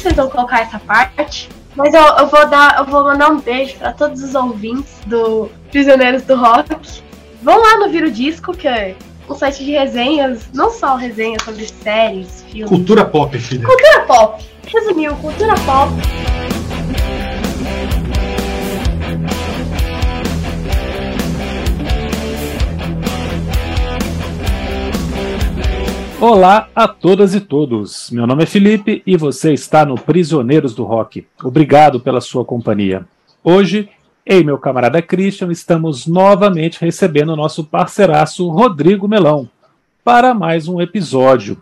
vocês vão colocar essa parte, mas eu, eu vou dar, eu vou mandar um beijo para todos os ouvintes do Prisioneiros do Rock. Vão lá no Viro Disco, que é um site de resenhas, não só resenhas sobre séries, filmes. Cultura pop, filha. Cultura pop. Resumiu, cultura pop. Olá a todas e todos. Meu nome é Felipe e você está no Prisioneiros do Rock. Obrigado pela sua companhia. Hoje, eu e meu camarada Christian estamos novamente recebendo o nosso parceiraço Rodrigo Melão para mais um episódio.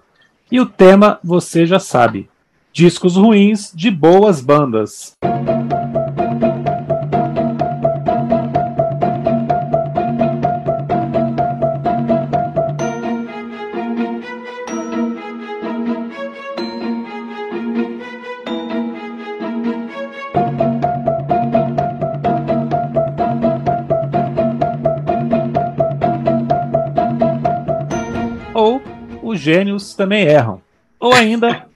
E o tema você já sabe: discos ruins de boas bandas. Gênios também erram. Ou ainda,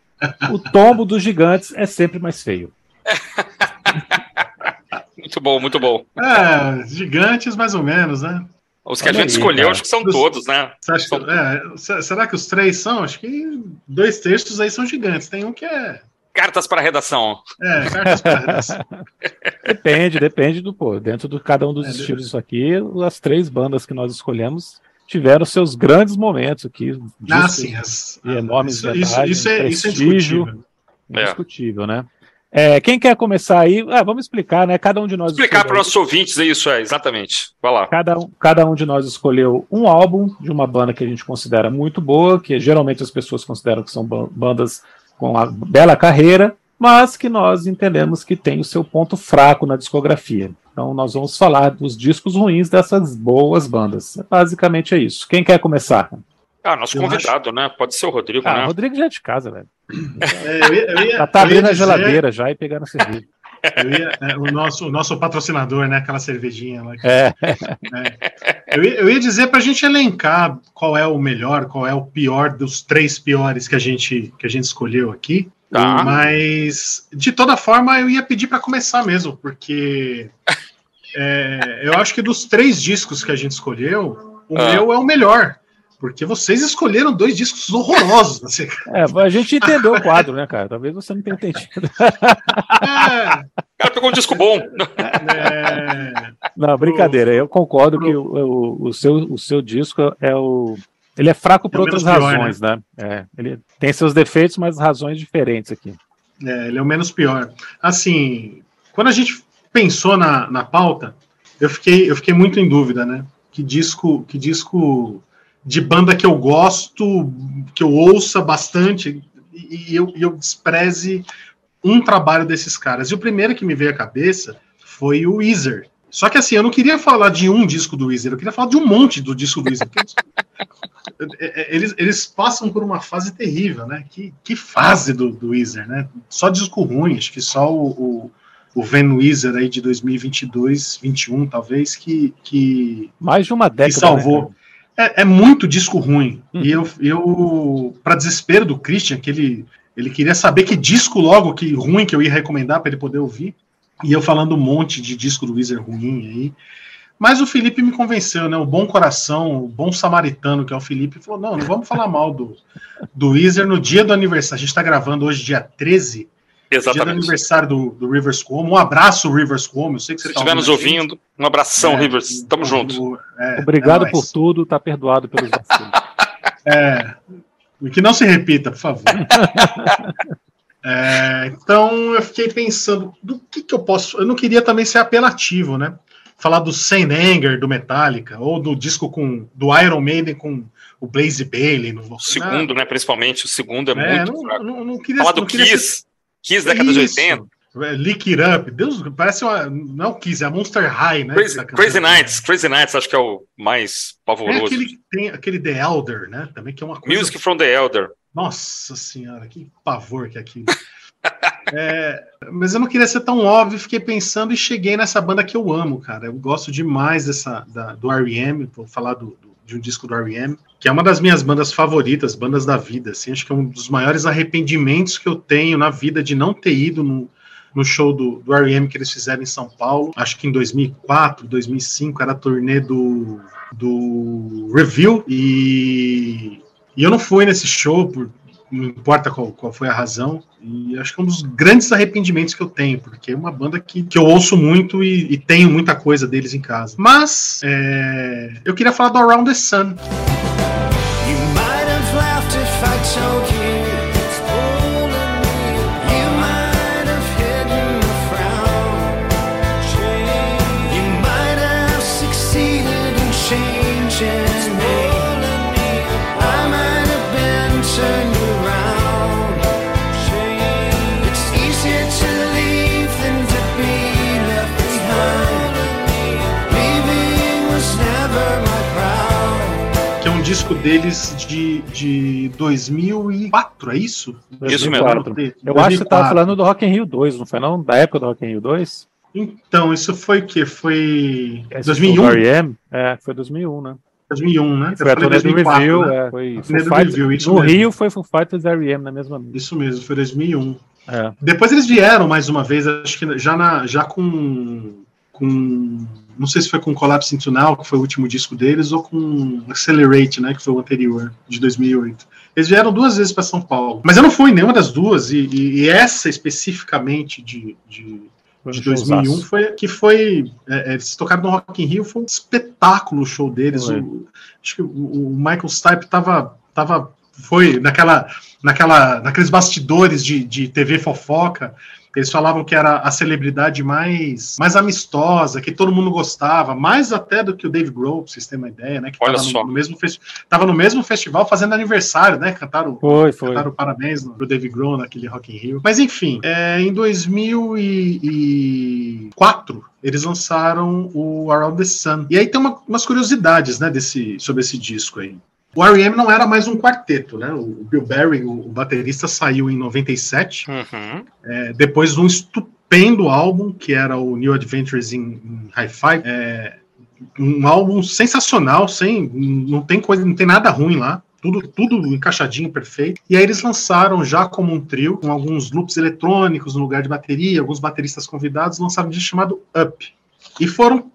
o tombo dos gigantes é sempre mais feio. muito bom, muito bom. É, gigantes mais ou menos, né? Os que Olha a gente aí, escolheu, cara. acho que são Dos, todos, né? São... Que, é, será que os três são? Acho que dois textos aí são gigantes. Tem um que é. Cartas para a redação. É, cartas para redação. depende, depende do pô. Dentro de cada um dos é, estilos disso aqui, as três bandas que nós escolhemos tiveram seus grandes momentos aqui. Ah, sim, as, e enormes isso, isso, isso, é, isso é indiscutível. Indiscutível, né? É, quem quer começar aí? Ah, vamos explicar, né? Cada um de nós. Explicar para os nossos ouvintes é isso, é, exatamente. Vai lá. Cada um, cada um de nós escolheu um álbum de uma banda que a gente considera muito boa, que geralmente as pessoas consideram que são bandas com uma bela carreira, mas que nós entendemos que tem o seu ponto fraco na discografia. Então nós vamos falar dos discos ruins dessas boas bandas. Basicamente é isso. Quem quer começar? Ah, nosso eu convidado, acho... né? Pode ser o Rodrigo, ah, né? O Rodrigo já é de casa, velho. É, eu ia, eu ia, já tá abrindo a geladeira já e pegando a cerveja. Ia, é, o, nosso, o nosso patrocinador, né? Aquela cervejinha lá. Que, é. é. Eu, ia, eu ia dizer para a gente elencar qual é o melhor, qual é o pior dos três piores que a gente, que a gente escolheu aqui. Tá. Mas, de toda forma, eu ia pedir para começar mesmo, porque é, eu acho que dos três discos que a gente escolheu, o ah. meu é o melhor. Porque vocês escolheram dois discos horrorosos. Assim. É, a gente entendeu o quadro, né, cara? Talvez você não tenha entendido. É. O cara pegou um disco bom. É. Não, brincadeira. Eu concordo que o, o, o, seu, o seu disco é o ele é fraco por é outras pior, razões, né? né? É, ele tem seus defeitos, mas razões diferentes aqui. É, ele é o menos pior. Assim, quando a gente pensou na, na pauta, eu fiquei, eu fiquei muito em dúvida, né? Que disco, que disco de banda que eu gosto, que eu ouça bastante e eu, eu despreze um trabalho desses caras. E o primeiro que me veio à cabeça foi o Weezer. Só que assim, eu não queria falar de um disco do Weezer, eu queria falar de um monte do disco do Weezer. É, é, eles, eles passam por uma fase terrível, né? Que, que fase do, do Weezer, né? Só disco ruim, acho que só o, o, o Van Weezer aí de 2022, 21 talvez, que... que Mais de uma década, que salvou. Né? É, é, muito disco ruim. Hum. E eu, eu para desespero do Christian, que ele, ele queria saber que disco logo, que ruim que eu ia recomendar para ele poder ouvir, e eu falando um monte de disco do Weezer ruim aí. Mas o Felipe me convenceu, né? O bom coração, o bom samaritano que é o Felipe, falou: não, não vamos falar mal do, do Weezer no dia do aniversário. A gente está gravando hoje, dia 13. Exatamente. Dia do aniversário do, do Rivers Cuomo. Um abraço, Rivers Cuomo. Eu sei que você Se estiver tá nos ouvindo, um abração, é, Rivers. Tamo junto. É, Obrigado é por tudo, tá perdoado pelos vacilos. É. Que não se repita, por favor. É, então eu fiquei pensando do que, que eu posso. Eu não queria também ser apelativo, né? Falar do Anger do Metallica, ou do disco com do Iron Maiden com o Blaze Bailey. No, o segundo, né? Principalmente, o segundo é, é muito. Não, não, não queria, Falar do Kiss, ser... Kiss década de 80. É, Lick It Up, Deus, parece uma. Não é o Kiss, é a Monster High, né? Crazy, Crazy Nights, Crazy Nights acho que é o mais pavoroso. É aquele, tem aquele The Elder, né? Também que é uma coisa. Music from the Elder. Nossa senhora, que pavor que é aquilo. é, mas eu não queria ser tão óbvio, fiquei pensando e cheguei nessa banda que eu amo, cara. Eu gosto demais dessa da, do R.E.M., vou falar do, do, de um disco do R.E.M., que é uma das minhas bandas favoritas, bandas da vida, assim, acho que é um dos maiores arrependimentos que eu tenho na vida de não ter ido no, no show do, do R.E.M. que eles fizeram em São Paulo, acho que em 2004, 2005, era a turnê do, do Review, e, e eu não fui nesse show por não importa qual, qual foi a razão. E acho que é um dos grandes arrependimentos que eu tenho, porque é uma banda que, que eu ouço muito e, e tenho muita coisa deles em casa. Mas é, eu queria falar do Around the Sun. Disco deles de, de 2004, é isso? Isso mesmo. Eu acho que você estava falando do Rock in Rio 2, não foi não? Da época do Rock in Rio 2? Então, isso foi o quê? Foi Esse 2001? R.E.M.? É, foi 2001, né? 2001, né? Foi a turnê do Review, né? é, foi Full Review, isso No mesmo. Rio foi Full Fighters R.E.M. na mesma noite. Isso mesmo, foi 2001. É. Depois eles vieram mais uma vez, acho que já, na, já com, com não sei se foi com Collapse into Now, que foi o último disco deles, ou com Accelerate, né, que foi o anterior, de 2008. Eles vieram duas vezes para São Paulo. Mas eu não fui nenhuma das duas, e, e, essa especificamente de, de, de 2001 foi que foi. É, é, eles tocaram no Rock in Rio, foi um espetáculo o show deles. O, acho que o, o Michael Stipe tava, tava. Foi naquela, naquela, naqueles bastidores de, de TV fofoca eles falavam que era a celebridade mais, mais amistosa, que todo mundo gostava, mais até do que o Dave Grohl, pra vocês terem uma ideia, né? Que Olha tava só. No, no mesmo tava no mesmo festival fazendo aniversário, né? Cantaram, foi, foi. cantaram parabéns no, pro Dave Grohl naquele Rock in Rio. Mas enfim, é, em 2004 eles lançaram o Around the Sun. E aí tem uma, umas curiosidades, né, desse, sobre esse disco aí. O R.E.M. não era mais um quarteto, né? O Bill Berry, o baterista, saiu em 97, uhum. é, depois de um estupendo álbum, que era o New Adventures in, in Hi-Fi. É, um álbum sensacional, sem, não tem coisa, não tem nada ruim lá. Tudo, tudo encaixadinho, perfeito. E aí eles lançaram já como um trio, com alguns loops eletrônicos no lugar de bateria, alguns bateristas convidados, lançaram um disco chamado Up. E foram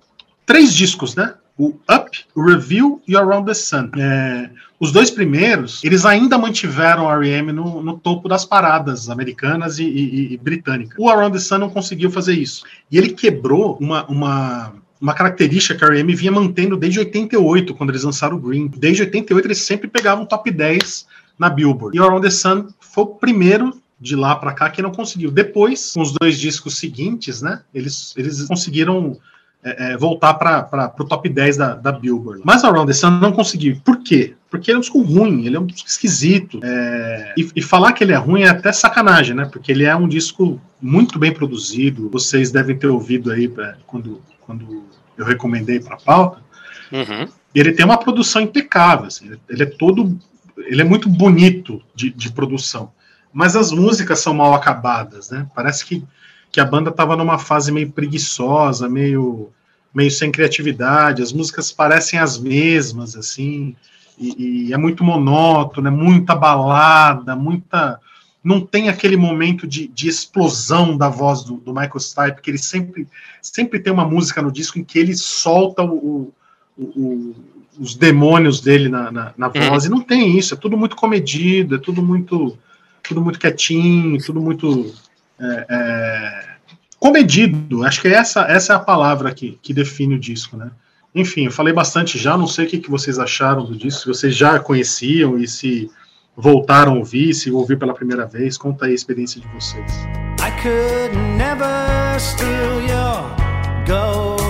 três discos, né? O Up, o Review e o Around the Sun. É, os dois primeiros, eles ainda mantiveram o R.E.M. No, no, topo das paradas americanas e, e, e, britânicas. O Around the Sun não conseguiu fazer isso. E ele quebrou uma, uma, uma característica que a R.E.M. vinha mantendo desde 88, quando eles lançaram o Green. Desde 88 eles sempre pegavam top 10 na Billboard. E o Around the Sun foi o primeiro de lá para cá que não conseguiu. Depois, com os dois discos seguintes, né, eles, eles conseguiram é, é, voltar para o top 10 da, da Billboard. Mas Around the Sun não conseguiu. Por quê? Porque ele é um disco ruim, ele é um disco esquisito. É... E, e, falar que ele é ruim é até sacanagem, né? Porque ele é um disco muito bem produzido. Vocês devem ter ouvido aí pra, quando, quando eu recomendei para a pauta. Uhum. Ele tem uma produção impecável. Assim, ele é todo. Ele é muito bonito de, de produção. Mas as músicas são mal acabadas, né? Parece que que a banda estava numa fase meio preguiçosa, meio, meio sem criatividade, as músicas parecem as mesmas, assim, e, e é muito monótono, é muita balada, muita. Não tem aquele momento de, de explosão da voz do, do, Michael Stipe, que ele sempre, sempre tem uma música no disco em que ele solta o, o, o os demônios dele na, na, na uhum. voz, e não tem isso, é tudo muito comedido, é tudo muito, tudo muito quietinho, tudo muito é, é, comedido. Acho que essa, essa é a palavra que, que define o disco, né? Enfim, eu falei bastante já, não sei o que, que vocês acharam do disco, se vocês já conheciam e se voltaram a ouvir, se ouvir pela primeira vez, conta aí a experiência de vocês. I could never steal your gold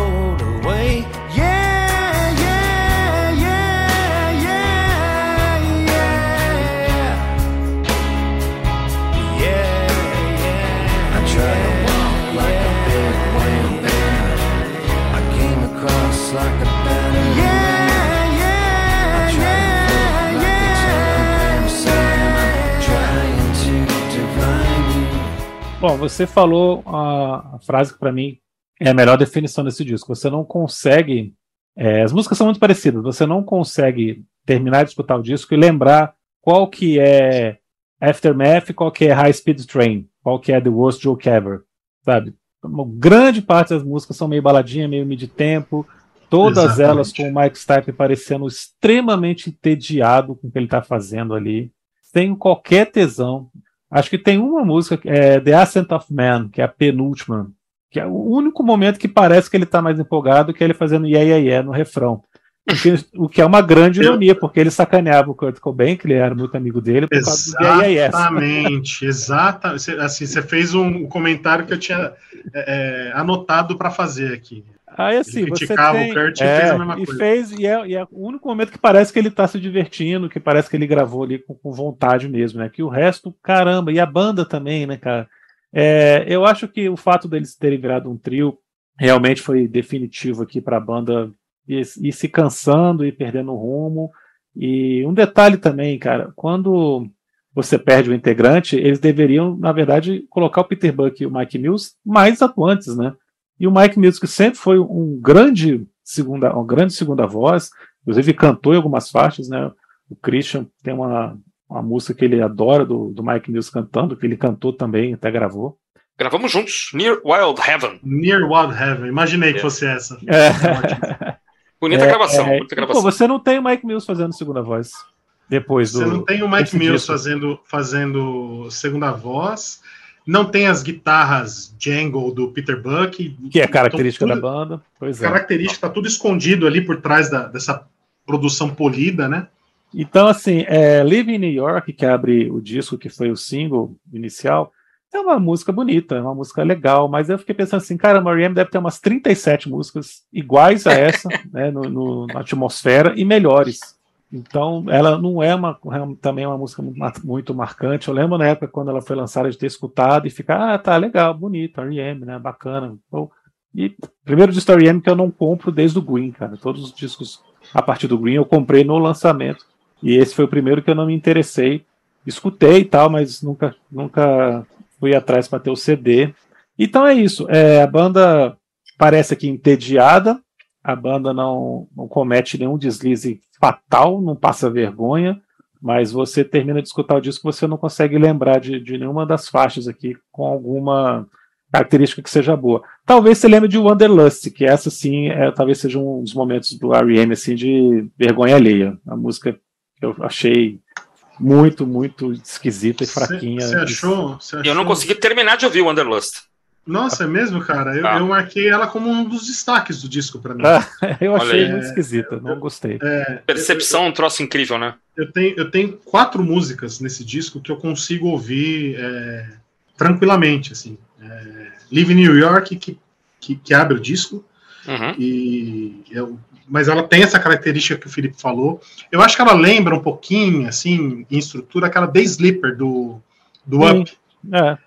Bom, você falou a, frase que para mim é a melhor definição desse disco. Você não consegue É, as músicas são muito parecidas, você não consegue terminar de escutar o disco e lembrar qual que é Aftermath, qual que é High Speed Train, qual que é The Worst Joke Ever, sabe? Uma grande parte das músicas são meio baladinha, meio mid-tempo, todas Exatamente. elas com o Mike Stipe parecendo extremamente entediado com o que ele está fazendo ali, sem qualquer tesão. Acho que tem uma música, é The Ascent of Man, que é a penúltima, que é o único momento que parece que ele está mais empolgado que ele fazendo yeah, yeah, yeah no refrão. O que, o que, é uma grande ironia, porque ele sacaneava o Kurt Cobain, que ele era muito amigo dele, por Exatamente, exatamente. Assim, você fez um comentário que eu tinha é, é anotado para fazer aqui. Aí assim, ele você tem, o Kurt é, e fez a mesma e coisa. Fez, e, é, e é o único momento que parece que ele está se divertindo, que parece que ele gravou ali com, com, vontade mesmo, né? Que o resto, caramba, e a banda também, né, cara? É, eu acho que o fato deles terem virado um trio realmente foi definitivo aqui para a banda ir, ir se cansando e perdendo o rumo. E um detalhe também, cara, quando você perde o integrante, eles deveriam, na verdade, colocar o Peter Buck e o Mike Mills mais atuantes, né? E o Mike Mills, que sempre foi um grande segunda, uma grande segunda voz, inclusive cantou em algumas faixas, né? O Christian tem uma, uma música que ele adora do, do Mike Mills cantando, que ele cantou também, até gravou. Gravamos juntos, Near Wild Heaven. Near Wild Heaven, imaginei que fosse essa. É. Bonita é, gravação, é, bonita gravação. Pô, você não tem o Mike Mills fazendo segunda voz. Depois do. Você não tem o Mike Mills fazendo, fazendo segunda voz. Não tem as guitarras Jangle do Peter Buck. Que é característica tudo, da banda. Pois é. Característica, tá tudo escondido ali por trás da, dessa produção polida, né? Então, assim, é, Live in New York, que abre o disco, que foi o single inicial, é uma música bonita, é uma música legal, mas eu fiquei pensando assim, cara, a Mariam deve ter umas 37 músicas iguais a essa, né, no, no, na atmosfera, e melhores. Então, ela não é uma, também é uma música muito marcante. Eu lembro na época quando ela foi lançada de ter escutado e ficar, ah, tá legal, bonito, R.E.M., né, bacana. e primeiro disco R.E.M. que eu não compro desde o Green, cara. Todos os discos a partir do Green eu comprei no lançamento. E esse foi o primeiro que eu não me interessei. Escutei e tal, mas nunca, nunca fui atrás para ter o CD. Então é isso. É, a banda parece aqui entediada. A banda não, não comete nenhum deslize fatal, não passa vergonha. Mas você termina de escutar o disco, você não consegue lembrar de, de nenhuma das faixas aqui com alguma característica que seja boa. Talvez você lembre de Wanderlust, que essa sim, é, talvez seja um dos momentos do R.E.M. assim de vergonha alheia. A música que eu achei muito, muito esquisita e fraquinha. Você achou, achou? Eu não consegui terminar de ouvir o Wanderlust. Nossa, é mesmo, cara? Eu, ah. eu, marquei ela como um dos destaques do disco para mim. Ah, eu achei muito esquisita, não gostei. É, Percepção é um troço incrível, né? Eu tenho, eu tenho quatro músicas nesse disco que eu consigo ouvir é, tranquilamente, assim. É, Live in New York, que, que, que abre o disco, uhum. e eu mas ela tem essa característica que o Felipe falou. Eu acho que ela lembra um pouquinho, assim, em estrutura, aquela Day Sleeper do, do Up. É.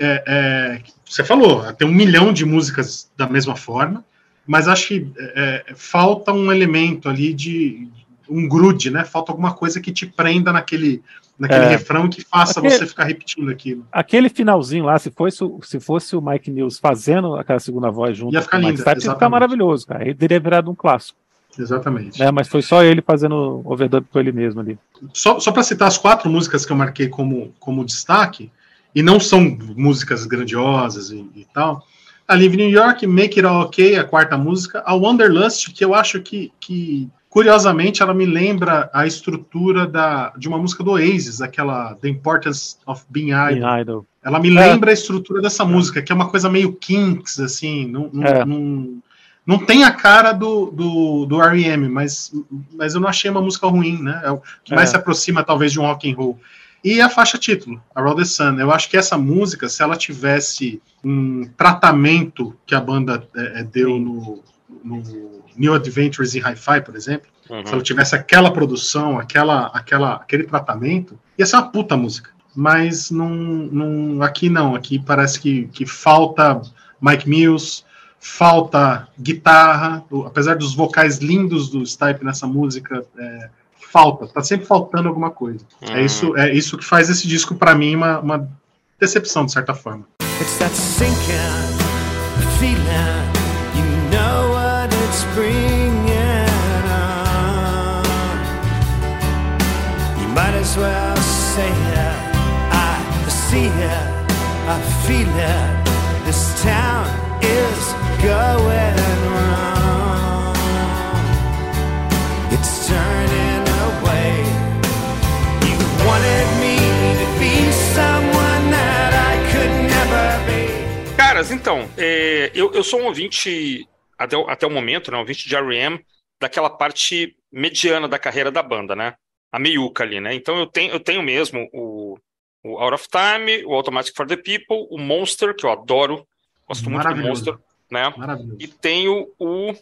É, é, você falou, tem um milhão de músicas da mesma forma, mas acho que é, é falta um elemento ali de um grude, né? Falta alguma coisa que te prenda naquele, naquele é. refrão que faça aquele, você ficar repetindo aquilo. Aquele finalzinho lá, se fosse, se fosse o Mike News fazendo aquela segunda voz junto ia ficar lindo, ia ficar maravilhoso, cara. Ele teria virado um clássico. Exatamente. É, mas foi só ele fazendo overdub com ele mesmo ali. Só, só para citar as quatro músicas que eu marquei como, como destaque, e não são músicas grandiosas e, e tal. A Live New York, Make It All Okay, a quarta música. A Wanderlust, que eu acho que, que Curiosamente, ela me lembra a estrutura da, de uma música do Oasis, aquela The Importance of Being Idol. Being. Ela me é. lembra a estrutura dessa música, que é uma coisa meio Kinks, assim, não, não, é. não, não tem a cara do, do, do R.E.M., mas, mas eu não achei uma música ruim, né? É o que mais é. se aproxima, talvez, de um rock and roll. E a faixa título, A Roll the Sun. Eu acho que essa música, se ela tivesse um tratamento que a banda é, é deu no, no New Adventures in Hi-Fi, por exemplo, uhum. se ela tivesse aquela produção, aquela, aquela, aquele tratamento, ia ser uma puta música. Mas não, não, aqui não, aqui parece que, que falta Mike Mills, falta guitarra, apesar dos vocais lindos do Stipe nessa música, é, falta, tá sempre faltando alguma coisa. É hum. É, isso, é isso que faz esse disco para mim uma, uma, decepção, de certa forma. It's that sinking feeling, you know what it's bringing on. You might as well say it, I see it, I feel it, this town is going wrong. It's turning. Caras, então, é, eu, eu sou um ouvinte, até, o- até o momento, né, um ouvinte de R.E.M., daquela parte mediana da carreira da banda, né? A meiuca ali, né? Então eu tenho, eu tenho mesmo o, o Out of Time, o Automatic for the People, o Monster, que eu adoro, gosto muito do. Monster, né? E tenho o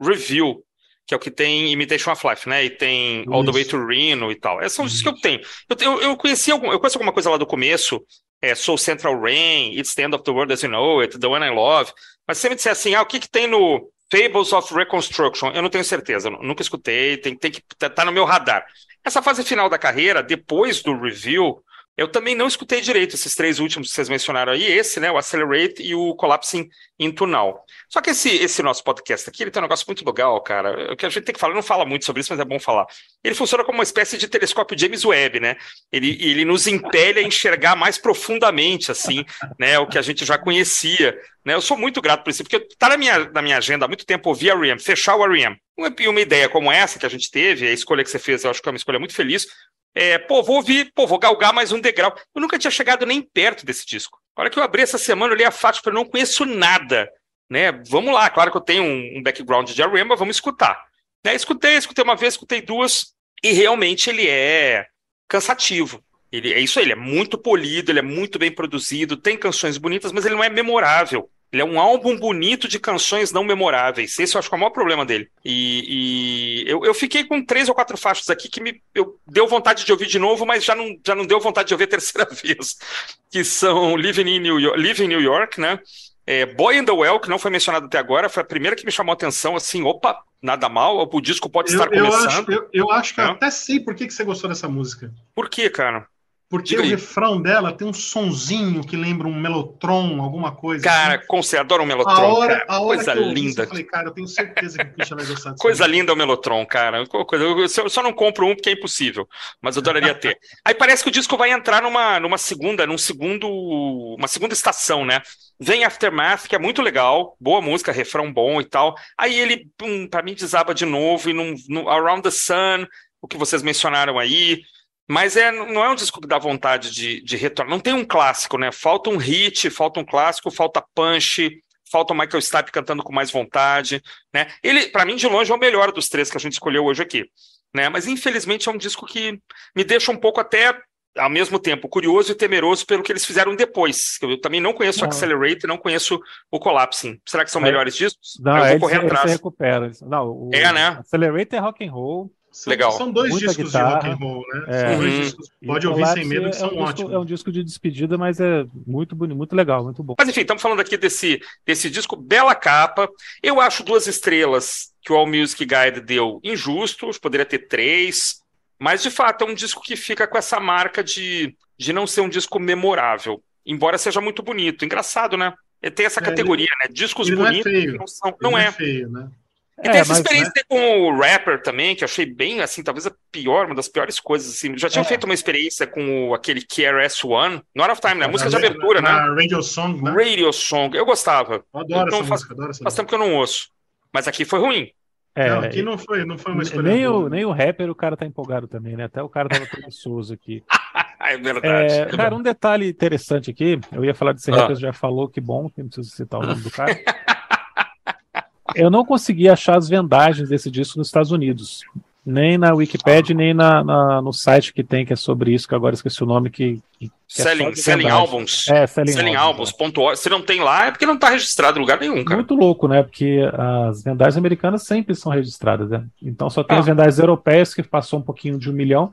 Review, que é o que tem Imitation of Life, né? E tem All the Way to Reno e tal. Esses são os que eu tenho. Eu, eu, eu conheci algum, eu conheço alguma coisa lá do começo, é, Soul Central Rain, It's the End of the World as You Know It, The One I Love. Mas se você me disser assim, ah, o que, que tem no Fables of Reconstruction? Eu não tenho certeza, nunca escutei, tem, tem que tá, tá no meu radar. Essa fase final da carreira, depois do review, eu também não escutei direito esses três últimos que vocês mencionaram aí, esse, né, o Accelerate e o Collapsing into Now. Só que esse, esse nosso podcast aqui, ele tem um negócio muito legal, cara. O que a gente tem que falar, não fala muito sobre isso, mas é bom falar. Ele funciona como uma espécie de telescópio James Webb, né? Ele, ele nos impele a enxergar mais profundamente, assim, né, o que a gente já conhecia. Né? Eu sou muito grato por isso, porque tá na minha, na minha agenda há muito tempo ouvir a REM, fechar o REM. E uma ideia como essa que a gente teve, a escolha que você fez, eu acho que é uma escolha muito feliz. É, pô, vou ouvir, pô, vou galgar mais um degrau. Eu nunca tinha chegado nem perto desse disco. A hora que eu abri essa semana, eu li a faixa, eu não conheço nada. Né? Vamos lá, claro que eu tenho um, um background de R.E.M., mas vamos escutar. Né? Escutei, escutei uma vez, escutei duas, e realmente ele é cansativo. Ele, é isso aí, ele é muito polido, ele é muito bem produzido, tem canções bonitas, mas ele não é memorável. Ele é um álbum bonito de canções não memoráveis. Esse eu acho que é o maior problema dele. E, e eu, eu fiquei com três ou quatro faixas aqui que me eu, deu vontade de ouvir de novo, mas já não, já não deu vontade de ouvir a terceira vez. Que são Living in New York, Living in New York né? É, Boy in the Well, que não foi mencionado até agora, foi a primeira que me chamou a atenção, assim, opa, nada mal, o disco pode estar Eu, eu começando. acho, eu, eu acho que eu É. até sei por que, que você gostou dessa música. Por quê, cara? Porque Diga o aí. refrão dela tem um sonzinho que lembra um melotron, alguma coisa. Cara, assim. como você adora o a Melotron, hora, cara. a hora Coisa que eu linda. eu falei, cara, eu tenho certeza que o Christian vai gostar disso. Coisa linda é o Melotron, cara. Coisa, eu só- não compro um porque é impossível, mas eu adoraria ter. Aí parece que o disco vai entrar numa, numa segunda, num segundo, uma segunda estação, né? Vem Aftermath, que é muito legal, boa música, refrão bom e tal. Aí ele, pum, pra mim, desaba de novo e num, no Around the Sun, o que vocês mencionaram aí. Mas é, não é um disco que dá vontade de, de retornar. Não tem um clássico, né? Falta um hit, falta um clássico, falta punch, falta o Michael Stipe cantando com mais vontade, né? Ele, para mim, de longe, é o melhor dos três que a gente escolheu hoje aqui, né? Mas infelizmente é um disco que me deixa um pouco até ao mesmo tempo curioso e temeroso pelo que eles fizeram depois. Eu também não conheço o Não. Accelerate, não conheço o Collapsing. Será que são É. melhores discos? Não, eu vou ele, correr se- ele se atrás. recupera. Não, o É, né? Accelerate é rock and roll. São, Legal. são dois Muita discos guitarra. de rock and roll, né? É. São dois Uhum. discos. E Pode ouvir sem medo, que é são um disco- ótimos. É um disco de despedida, mas é muito bonito, muito legal, muito bom. Mas enfim, estamos falando aqui desse, desse disco, bela capa. Eu acho duas estrelas que o All Music Guide deu injustos, poderia ter três. Mas de fato é um disco que fica com essa marca de, de não ser um disco memorável, embora seja muito bonito. Engraçado, né? Ele tem essa É, categoria, né? Discos ele não é bonitos feio. não são. Ele Não é. feio, né? E tem essa mas- experiência com o rapper também, que eu achei bem, assim, talvez a pior, uma das piores coisas, assim. Já tinham É. feito uma experiência com o, aquele KRS-One, no Out of Time, né? A música de Na- abertura, né? Na Radio Song, né? Radio Song. Eu gostava. Eu adoro Então essa faz- música, adoro essa Faz tempo que eu não ouço. Mas aqui foi ruim. É, Não, aqui não foi, não foi uma escolha nem, boa. o, nem o rapper, o cara tá empolgado também, né? Até o cara tava preguiçoso aqui. É verdade. É, cara, um detalhe interessante aqui, eu ia falar desse Ah. rapper, já falou, que bom, que não preciso citar o nome do cara. Eu não consegui achar as vendagens desse disco nos Estados Unidos. Nem na Wikipedia, nem na, na- no site que tem, que é sobre isso, que agora esqueci o nome, que, que é selling de selling. Albums. É, Selling, Selling Albums, Albums. Org. Se não tem lá, é porque não tá registrado em lugar nenhum, é. cara. Muito louco, né? Porque as vendagens americanas sempre são registradas, né? Então só tem Ah. as vendagens europeias, que passou um pouquinho de um milhão.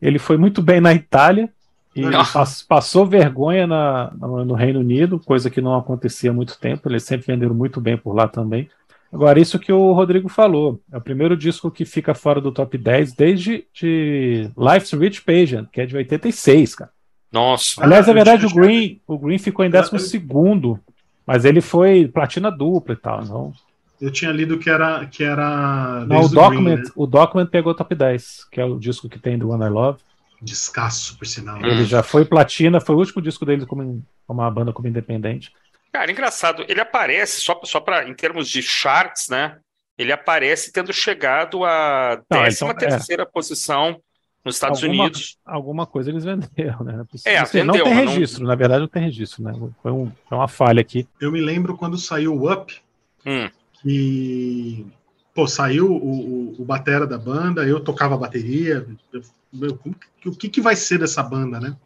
Ele foi muito bem na Itália, e pass- passou vergonha na, no, no Reino Unido, coisa que não acontecia há muito tempo. Eles sempre venderam muito bem por lá também. Agora, isso que o Rodrigo falou, é o primeiro disco que fica fora do top 10 desde de Life's Rich Pageant, que é de 86, cara. Nossa. Aliás, na eu verdade, o Green, o Green ficou em 12 segundo, mas ele foi platina dupla e tal. Não, Eu tinha lido que era. Que era não o, o Green, Document, né? o Document pegou top 10, que é o disco que tem do One I Love. Descasso, por sinal. Ele já foi platina, foi o último disco dele como, como uma banda como independente. Cara, engraçado, ele aparece, só, só para em termos de charts, né? Ele aparece tendo chegado à Não, 13 então, terceira posição nos Estados alguma, Unidos. Alguma coisa eles venderam, né? É, Assim, não vendeu, tem mas não- registro, na verdade não tem registro, né? Foi, um- foi uma falha aqui. Eu me lembro quando saiu o Up, Hum, que pô, saiu o, o, o batera da banda, eu tocava a bateria. eu- meu, que- o que, que vai ser dessa banda, né?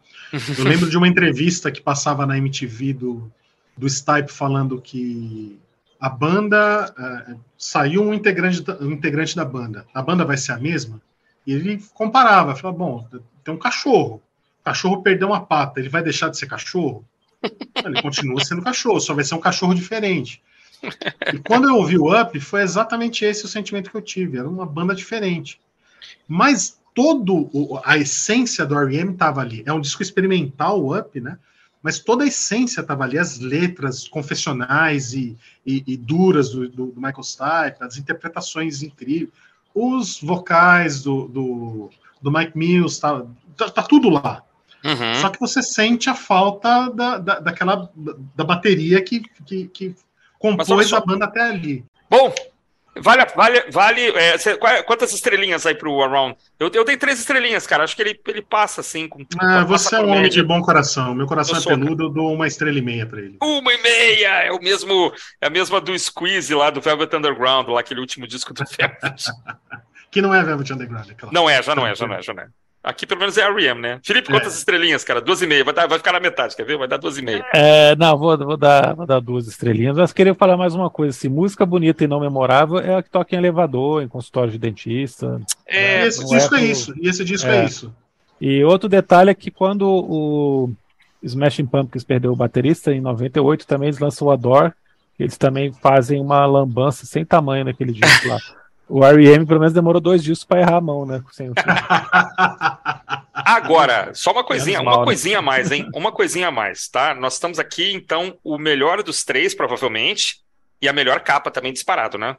Eu lembro de uma entrevista que passava na MTV do, do Stipe falando que a banda eh, saiu um integrante, um integrante da banda. A banda vai ser a mesma? E ele comparava, falava, bom, tem um cachorro. O cachorro perdeu uma pata, ele vai deixar de ser cachorro? Ele continua sendo cachorro, só vai ser um cachorro diferente. E quando eu ouvi o Up, foi exatamente esse o sentimento que eu tive. Era uma banda diferente. Mas todo o- a essência do R.E.M. estava ali. É um disco experimental, o Up, né? Mas toda a essência estava ali, as letras confessionais e, e- e duras do, do- do Michael Stipe, as interpretações incríveis, os vocais do, do, do Mike Mills, tá, tá, tá tudo lá. uhum. Só que você sente a falta da, da, daquela da bateria que, que, que compôs só. a banda até ali. Bom, vale, vale, vale. é, cê- quantas estrelinhas aí pro Around? Eu, eu dei três estrelinhas, cara. Acho que ele, ele passa assim. Com, Ah, você é um homem de bom coração. Meu coração Eu é sou, peludo, eu dou uma estrela e meia pra ele. Uma e meia! É o mesmo, é a mesma do Squeeze lá do Velvet Underground, lá aquele último disco do Velvet. Que não é Velvet Underground, é claro. Não é, já não é, já não é, já não é. Aqui pelo menos é R.E.M., né? Felipe, quantas É. estrelinhas, cara? Duas e meia. Vai, dar- vai ficar na metade, quer ver? Vai dar duas e meia. É, não, vou, vou, dar, vou dar duas estrelinhas. Mas queria falar mais uma coisa. Assim, música bonita e não memorável é a que toca em elevador, em consultório de dentista. É, esse não disco é é, isso. E esse disco É. é, isso. E outro detalhe é que quando o Smashing Pumpkins perdeu o baterista, em 98, também eles lançam o Adore. Eles também fazem uma lambança sem tamanho naquele disco lá. O R.E.M. pelo menos demorou dois discos para errar a mão, né? Sem- Agora, só uma coisinha, uma né? coisinha a mais, hein? Uma coisinha a mais, tá? Nós estamos aqui, então, o melhor dos três, provavelmente, e a melhor capa também disparado, né?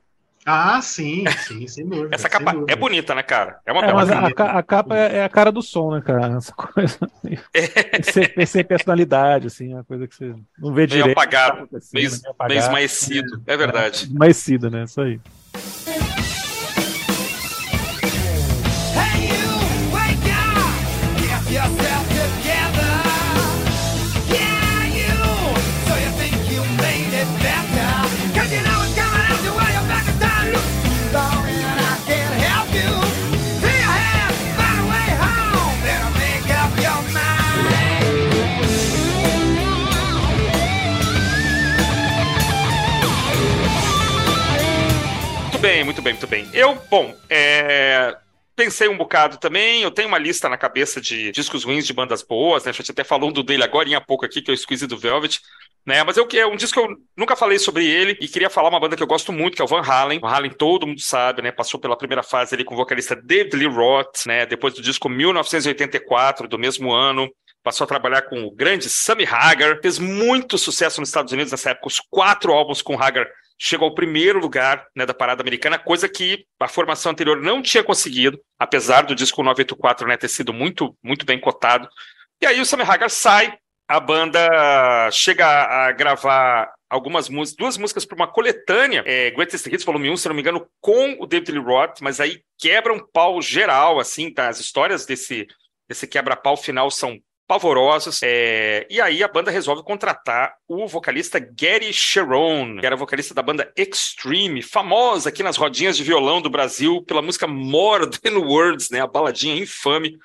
ah, sim, sim, sem dúvida. Essa capa dúvida. é bonita, né, cara? É uma É, bela mas a, ca- a capa é, é a cara do som, né, cara? Essa coisa. Tem sem, sem personalidade, assim, uma coisa que você não vê Meio direito. apagado, o tá Meio, meio meio apagado. esmaecido, é verdade. Esmaecida, né? Isso aí. Bem, muito bem, muito bem. Eu, bom, é, pensei um bocado também. Eu tenho uma lista na cabeça de discos ruins de bandas boas, né? A gente até falou do dele agora em pouco aqui, que é o Squeeze do Velvet. Né, mas eu, é um disco que eu nunca falei sobre ele e queria falar uma banda que eu gosto muito, que é o Van Halen. Van Halen todo mundo sabe, né? Passou pela primeira fase ali com o vocalista David Lee Roth, né? Depois do disco 1984, do mesmo ano. Passou a trabalhar com o grande Sammy Hagar. Fez muito sucesso nos Estados Unidos nessa época. Os quatro álbuns com Hagar chegou ao primeiro lugar né, da parada americana, coisa que a formação anterior não tinha conseguido, apesar do disco 984 né, ter sido muito, muito bem cotado. E aí o Sammy Hagar sai, a banda chega a gravar algumas músicas, duas músicas para uma coletânea, é, Greatest Hits Volume 1, se não me engano, com o David Lee Roth, mas aí quebra um pau geral, assim, tá? As histórias desse, desse quebra-pau final são pavorosos. É, e aí a banda resolve contratar o vocalista Gary Sharon, que era vocalista da banda Extreme, famosa aqui nas rodinhas de violão do Brasil pela música More Than Words, né? A baladinha infame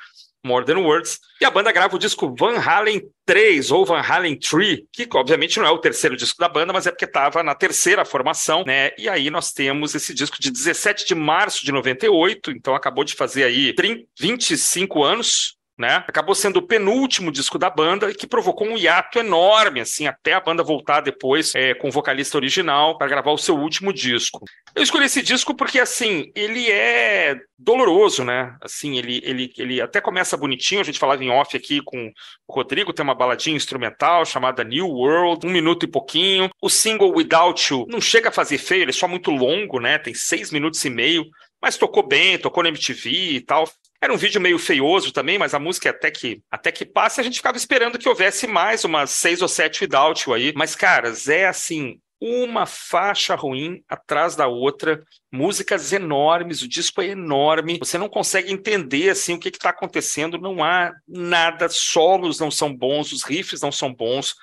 More Than Words. E a banda grava o disco Van Halen 3 ou Van Halen 3, que obviamente não é o terceiro disco da banda, mas é porque estava na terceira formação, né? E aí nós temos esse disco de 17 de março de 98, então acabou de fazer aí 30, 25 anos, né? Acabou sendo o penúltimo disco da banda e que provocou um hiato enorme, assim, até a banda voltar depois é, com o vocalista original para gravar o seu último disco. Eu escolhi esse disco porque, assim, ele é doloroso, né? Assim, ele, ele, ele até começa bonitinho, a gente falava em off aqui com o Rodrigo, tem uma baladinha instrumental chamada New World, um minuto e pouquinho. O single Without You não chega a fazer feio, ele é só muito longo, né? Tem seis minutos e meio, mas tocou bem, tocou na MTV e tal. Era um vídeo meio feioso também, mas a música até que até que passa, a gente ficava esperando que houvesse mais umas seis ou sete without aí. Mas, caras, é assim, uma faixa ruim atrás da outra, músicas enormes, o disco é enorme, você não consegue entender assim o que está acontecendo, não há nada, solos não são bons, os riffs não são bons.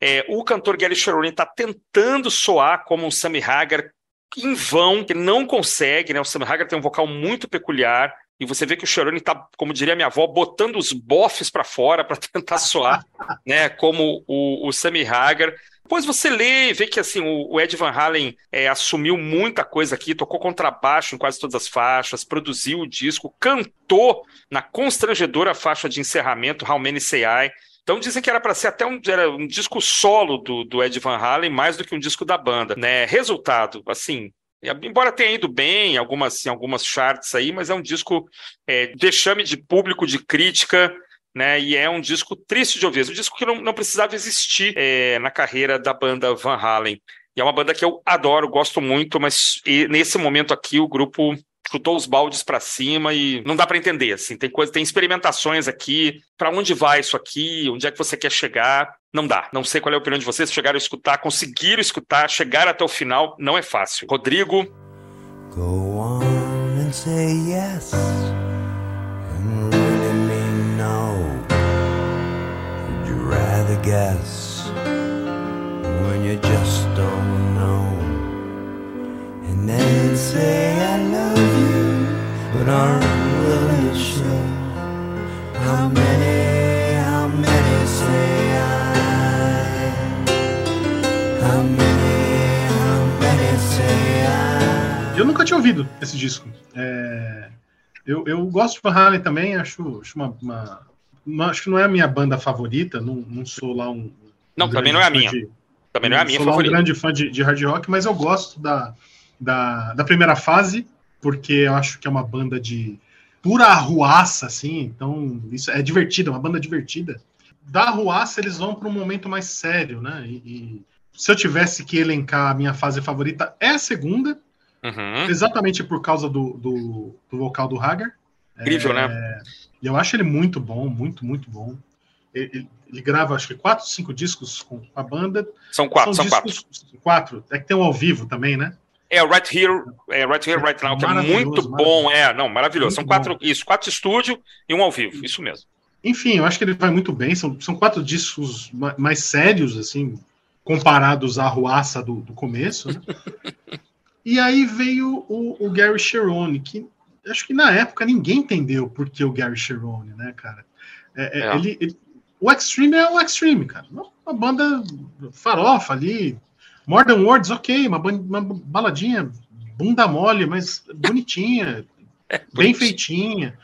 É, o cantor Gary Cherone está tentando soar como um Sammy Hagar em vão, que não consegue, né? O Sammy Hagar tem um vocal muito peculiar. E você vê que o Cherone está, como diria minha avó, botando os bofs para fora para tentar soar, né? Como o, o Sammy Hagar. Depois você lê e vê que assim, o, Ed Van Halen é, assumiu muita coisa aqui, tocou contrabaixo em quase todas as faixas, produziu o disco, cantou na constrangedora faixa de encerramento How Many Say I. Então dizem que era para ser até um, um disco solo do, do Ed Van Halen, mais do que um disco da banda. Né? Resultado, assim, Embora tenha ido bem em algumas, em algumas charts aí, mas é um disco é, vexame de público, de crítica, né? E é um disco triste de ouvir. É um disco que não, não precisava existir é, na carreira da banda Van Halen. E é uma banda que eu adoro, gosto muito, mas nesse momento aqui o grupo chutou os baldes para cima e não dá para entender, assim, tem coisa, tem experimentações aqui, para onde vai isso aqui, onde é que você quer chegar? Não dá. Não sei qual é a opinião de vocês, chegaram a escutar, conseguiram escutar, chegar até o final, não é fácil. Rodrigo, Go on and say yes. rather guess when you just don't. And say I love you, but aren't to show how many, how many say I, how many, how many say I. Eu nunca tinha ouvido esse disco. É... Eu, eu gosto de Van Halen também, acho, acho uma, uma não, acho que não é a minha banda favorita, não, não sou lá um. Não, um também não é a minha. De, também não é a minha sou favorita. Sou um grande fã de, de, hard rock, mas eu gosto da, da, da, primeira fase, porque eu acho que é uma banda de pura arruaça, assim, então isso é divertido, é uma banda divertida. Da arruaça eles vão para um momento mais sério, né? E, e, se eu tivesse que elencar a minha fase favorita, é a segunda, uhum. exatamente por causa do, do, do vocal do Hagar. Incrível, né? é, né? E eu acho ele muito bom, muito, muito bom. Ele, ele grava, acho que, quatro, cinco discos com a banda. São quatro, são, são discos, quatro. Quatro. É que tem um ao vivo também, né? É, Right Here, é, right Here, Right Now, que é muito bom. É, não, maravilhoso. Muito são quatro, bom. isso, quatro estúdio e um ao vivo, isso mesmo. Enfim, eu acho que ele vai muito bem. São, são quatro discos mais sérios, assim, comparados à ruaça do, do começo. Né? e aí veio o, o Gary Cherone, que acho que na época ninguém entendeu por que o Gary Cherone, né, cara? É, é. é. Ele, ele, o Extreme é o Extreme, cara. Uma, banda farofa ali. Modern Words, ok, uma, uma baladinha bunda mole, mas bonitinha, é, bem feitinha.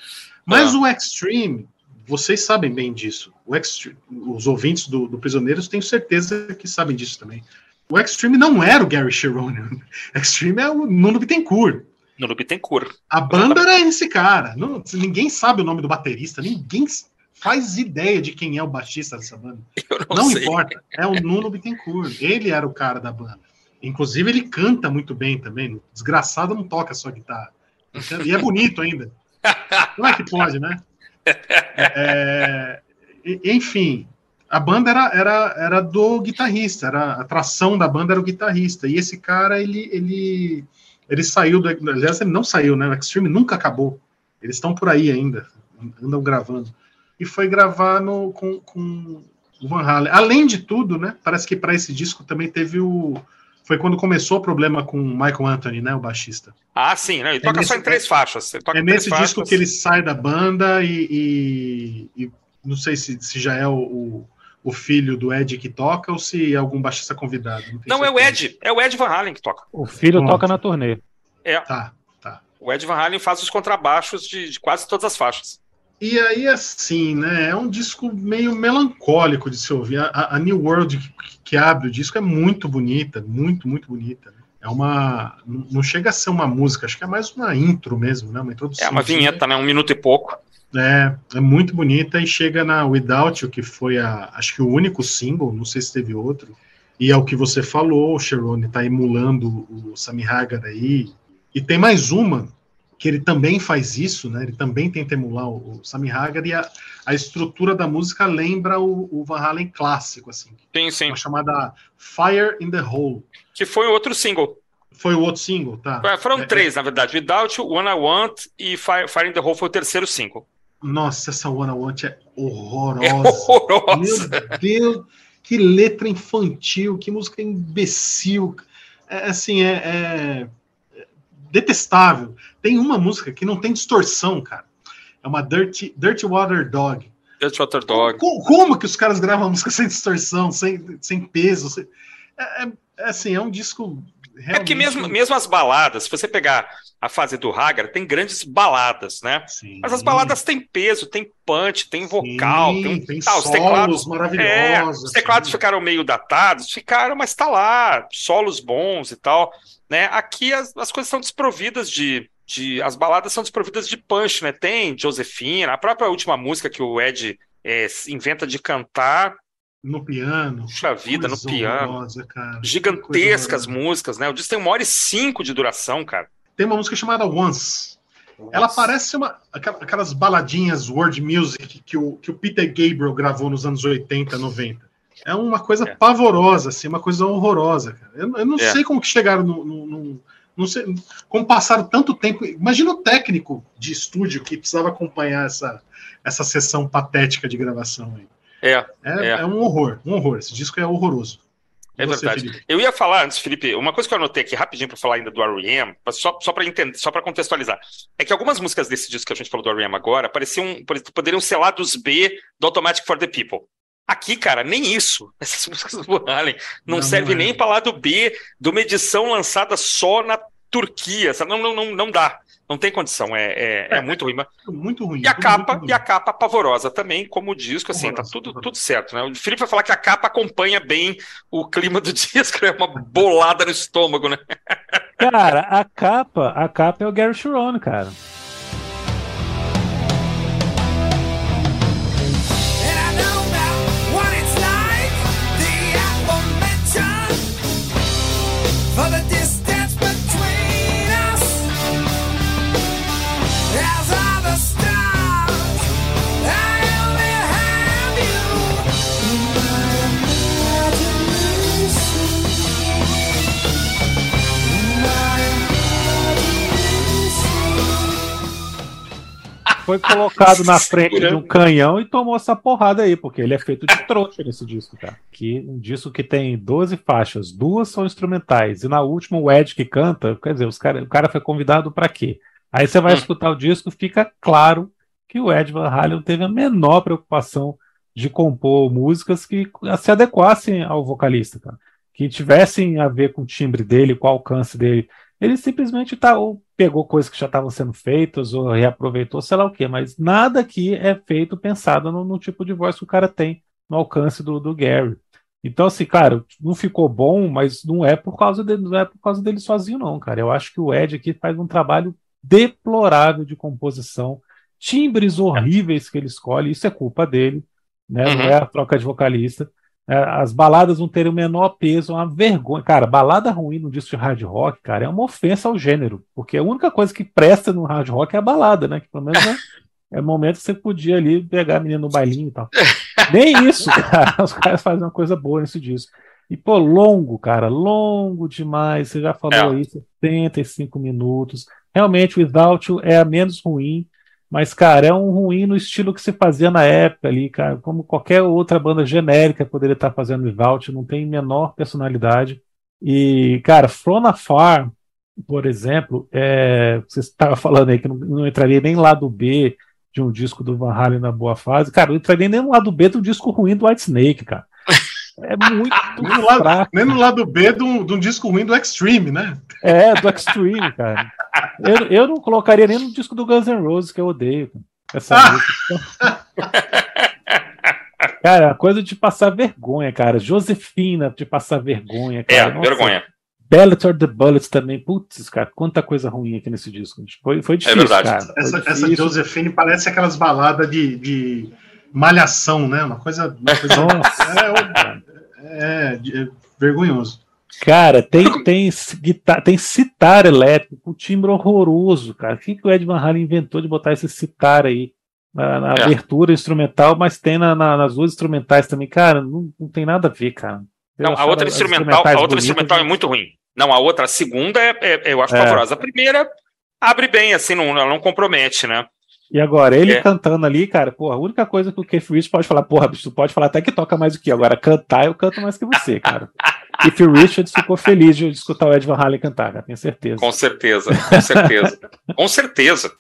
Mas ah. o Extreme, vocês sabem bem disso. O Extreme, os ouvintes do, do Prisioneiros tenho certeza que sabem disso também. O Extreme não era o Gary Cherone. O Extreme é o Nuno Bittencourt. No Bittencourt. A banda era esse cara. Não, ninguém sabe o nome do baterista, ninguém faz ideia de quem é o baixista dessa banda. não, não importa. É o Nuno Bittencourt. Ele era o cara da banda. Inclusive, ele canta muito bem também. Desgraçado não toca só guitarra. E é bonito ainda. Não é que pode, né? É, enfim, a banda era, era, era do guitarrista, era, a atração da banda era o guitarrista. E esse cara, ele, ele ele saiu do. Aliás, ele não saiu, né? O Extreme nunca acabou. Eles estão por aí ainda, andam gravando. E foi gravar no, com, com o Van Halen. Além de tudo, né? Parece que para esse disco também teve o. Foi quando começou o problema com o Michael Anthony, né? O baixista. Ah, sim, né? Ele toca é nesse, só em três faixas. é nesse disco faixas. que ele sai da banda e, e, e não sei se, se já é o, o o filho do Ed que toca ou se é algum baixista convidado? Não, não é o Ed, é o Ed Van Halen que toca. O filho Pronto. toca na turnê. É. Tá, tá. O Ed Van Halen faz os contrabaixos de, de quase todas as faixas. E aí, assim, né? É um disco meio melancólico de se ouvir. A, a New World que, que, abre o disco é muito bonita, muito, muito bonita. É uma. Não chega a ser uma música, acho que é mais uma intro mesmo, né? Uma introdução. É uma vinheta, né? Um minuto e pouco. É, é muito bonita e chega na Without You, que foi a, acho que o único single, não sei se teve outro. E é o que você falou, Sherone tá emulando o Sammy Hagar aí. E tem mais uma, que ele também faz isso, né? Ele também tenta emular o, o Sammy Hagar e a, a estrutura da música lembra o, o Van Halen clássico, assim. Sim, sim. Uma chamada Fire in the Hole. Que foi outro single. Foi o outro single, tá? É, Foram É, três, na verdade. Without You, One I Want e Fire, Fire in the Hole foi o terceiro single. Nossa, essa One I Want é É horrorosa. horrorosa. Meu Deus, que letra infantil, que música imbecil. É, assim, é, é detestável. Tem uma música que não tem distorção, cara. É uma Dirty, Dirty Water Dog. Dirty Water Dog. Co- Como, que os caras gravam a música sem distorção, sem, sem peso? sem- É, é- é assim, é um disco realmente... É porque mesmo, mesmo as baladas, se você pegar a fase do Hagar, tem grandes baladas, né? Sim. Mas as baladas têm peso, tem punch, tem vocal, Sim, tem, tem os solos teclados. É, maravilhosos. os teclados sim. ficaram meio datados, ficaram, mas tá lá, solos bons e tal, né? Aqui as, as coisas são desprovidas de, de, as baladas são desprovidas de punch, né? Tem Josefina, a própria última música que o Ed é, inventa de cantar, no piano. puxa vida, no piano, horrorosa, cara. gigantescas músicas, né? O disco tem uma hora e cinco de duração, cara. Tem uma música chamada Once. Ela parece uma aquela- aquelas baladinhas world music que o, que o Peter Gabriel gravou nos anos 80, 90. É uma coisa É. pavorosa, assim, uma coisa horrorosa, cara. Eu, eu não É. sei como que chegaram no, no- no- não sei como passaram tanto tempo. Imagina o técnico de estúdio que precisava acompanhar essa, essa sessão patética de gravação aí. É, É, É. é um horror, um horror. Esse disco é horroroso. E É você, verdade. Felipe? Eu ia falar antes, Felipe, uma coisa que eu anotei aqui rapidinho para falar ainda do R.E.M., só, só para entender, só para contextualizar, é que algumas músicas desse disco que a gente falou do R.E.M. agora pareciam, pode- poderiam ser lá dos B do Automatic for the People. Aqui, cara, nem isso. Essas músicas do Van Halen não, Não, servem não é. nem para lá do B de uma edição lançada só na Turquia. Não, não, não, não dá. Não tem condição. É, é, é É. muito ruim. Mas- Muito ruim. E a tudo capa, e a capa pavorosa também, como o disco, assim, tá Horrorosa, tudo, horrorosa. tudo certo, né? O Felipe vai falar que a capa acompanha bem o clima do disco, é uma bolada no estômago, né? Cara, a capa, a capa é o Gary Sharon, cara. Foi colocado na frente de um canhão e tomou essa porrada aí, porque ele é feito de trouxa nesse disco, cara. Que um disco que tem 12 faixas, duas são instrumentais, e na última o Ed que canta, quer dizer, os cara, o cara foi convidado pra quê? Aí você vai Hum. escutar o disco, fica claro que o Ed Van Halen teve a menor preocupação de compor músicas que se adequassem ao vocalista, cara. Que tivessem a ver com o timbre dele, com o alcance dele. Ele simplesmente tá, ou pegou coisas que já estavam sendo feitas, ou reaproveitou, sei lá o quê, mas nada aqui é feito pensado no, no tipo de voz que o cara tem no alcance do, do Gary. Então, assim, claro, não ficou bom, mas não é por causa dele, não é por causa dele sozinho, não, cara. Eu acho que o Ed aqui faz um trabalho deplorável de composição, timbres horríveis que ele escolhe, isso é culpa dele, né? Não Uhum. é a troca de vocalista. É, As baladas não terem o menor peso, é uma vergonha. Cara, balada ruim no disco de hard rock, cara, é uma ofensa ao gênero. Porque a única coisa que presta no hard rock é a balada, né? Que pelo menos é, é o momento que você podia ali pegar a menina no bailinho e tal. Nem isso, cara. Os caras fazem uma coisa boa nesse disco. E, pô, longo, cara, longo demais. Você já falou É. aí, 75 minutos. Realmente, o Without You é a menos ruim. Mas, cara, é um ruim no estilo que se fazia na época ali, cara. Como qualquer outra banda genérica poderia estar fazendo Without, não tem menor personalidade. E, cara, From Afar, por exemplo, é, você estava falando aí que não, não entraria nem lado B de um disco do Van Halen na boa fase. Cara, não entraria nem no lado B um disco ruim do White Snake, cara. É muito Nem no lado- fraco. Nem no lado B de um, de um disco ruim do Extreme, né? É, do Extreme, cara. Eu, eu não colocaria nem no disco do Guns N' Roses, que eu odeio. Essa música. Cara, coisa de passar vergonha, cara. Josefina de passar vergonha, É, cara. Nossa, vergonha. Bellator the Bullets também. Putz, cara, quanta coisa ruim aqui nesse disco. Foi, foi difícil, verdade. cara. Foi Essa, essa difícil. Josephine parece aquelas baladas de, de malhação, né? Uma coisa. Uma coisa Nossa, é, é, é vergonhoso. Cara, tem, tem, guitar, tem citar elétrico com timbre horroroso, cara. O que, que o Ed Van Halen inventou de botar esse citar aí? Na, na É. abertura instrumental, mas tem na- na- nas duas instrumentais também. Cara, não, não tem nada a ver, cara. Eu Não, a outra instrumental, a outra instrumental é muito ruim. Não, a outra, a segunda, é, é- eu acho É. favorosa. A primeira abre bem, assim, não, ela não compromete, né? E agora, ele É. cantando ali, cara, porra, a única coisa que o Keith Richards pode falar, porra, bicho, tu pode falar até que toca mais do que eu. Agora, cantar, eu canto mais que você, cara. Keith Richards ficou feliz de escutar o Ed Van Halen cantar, cara, tenho certeza. Com certeza, com certeza. com certeza.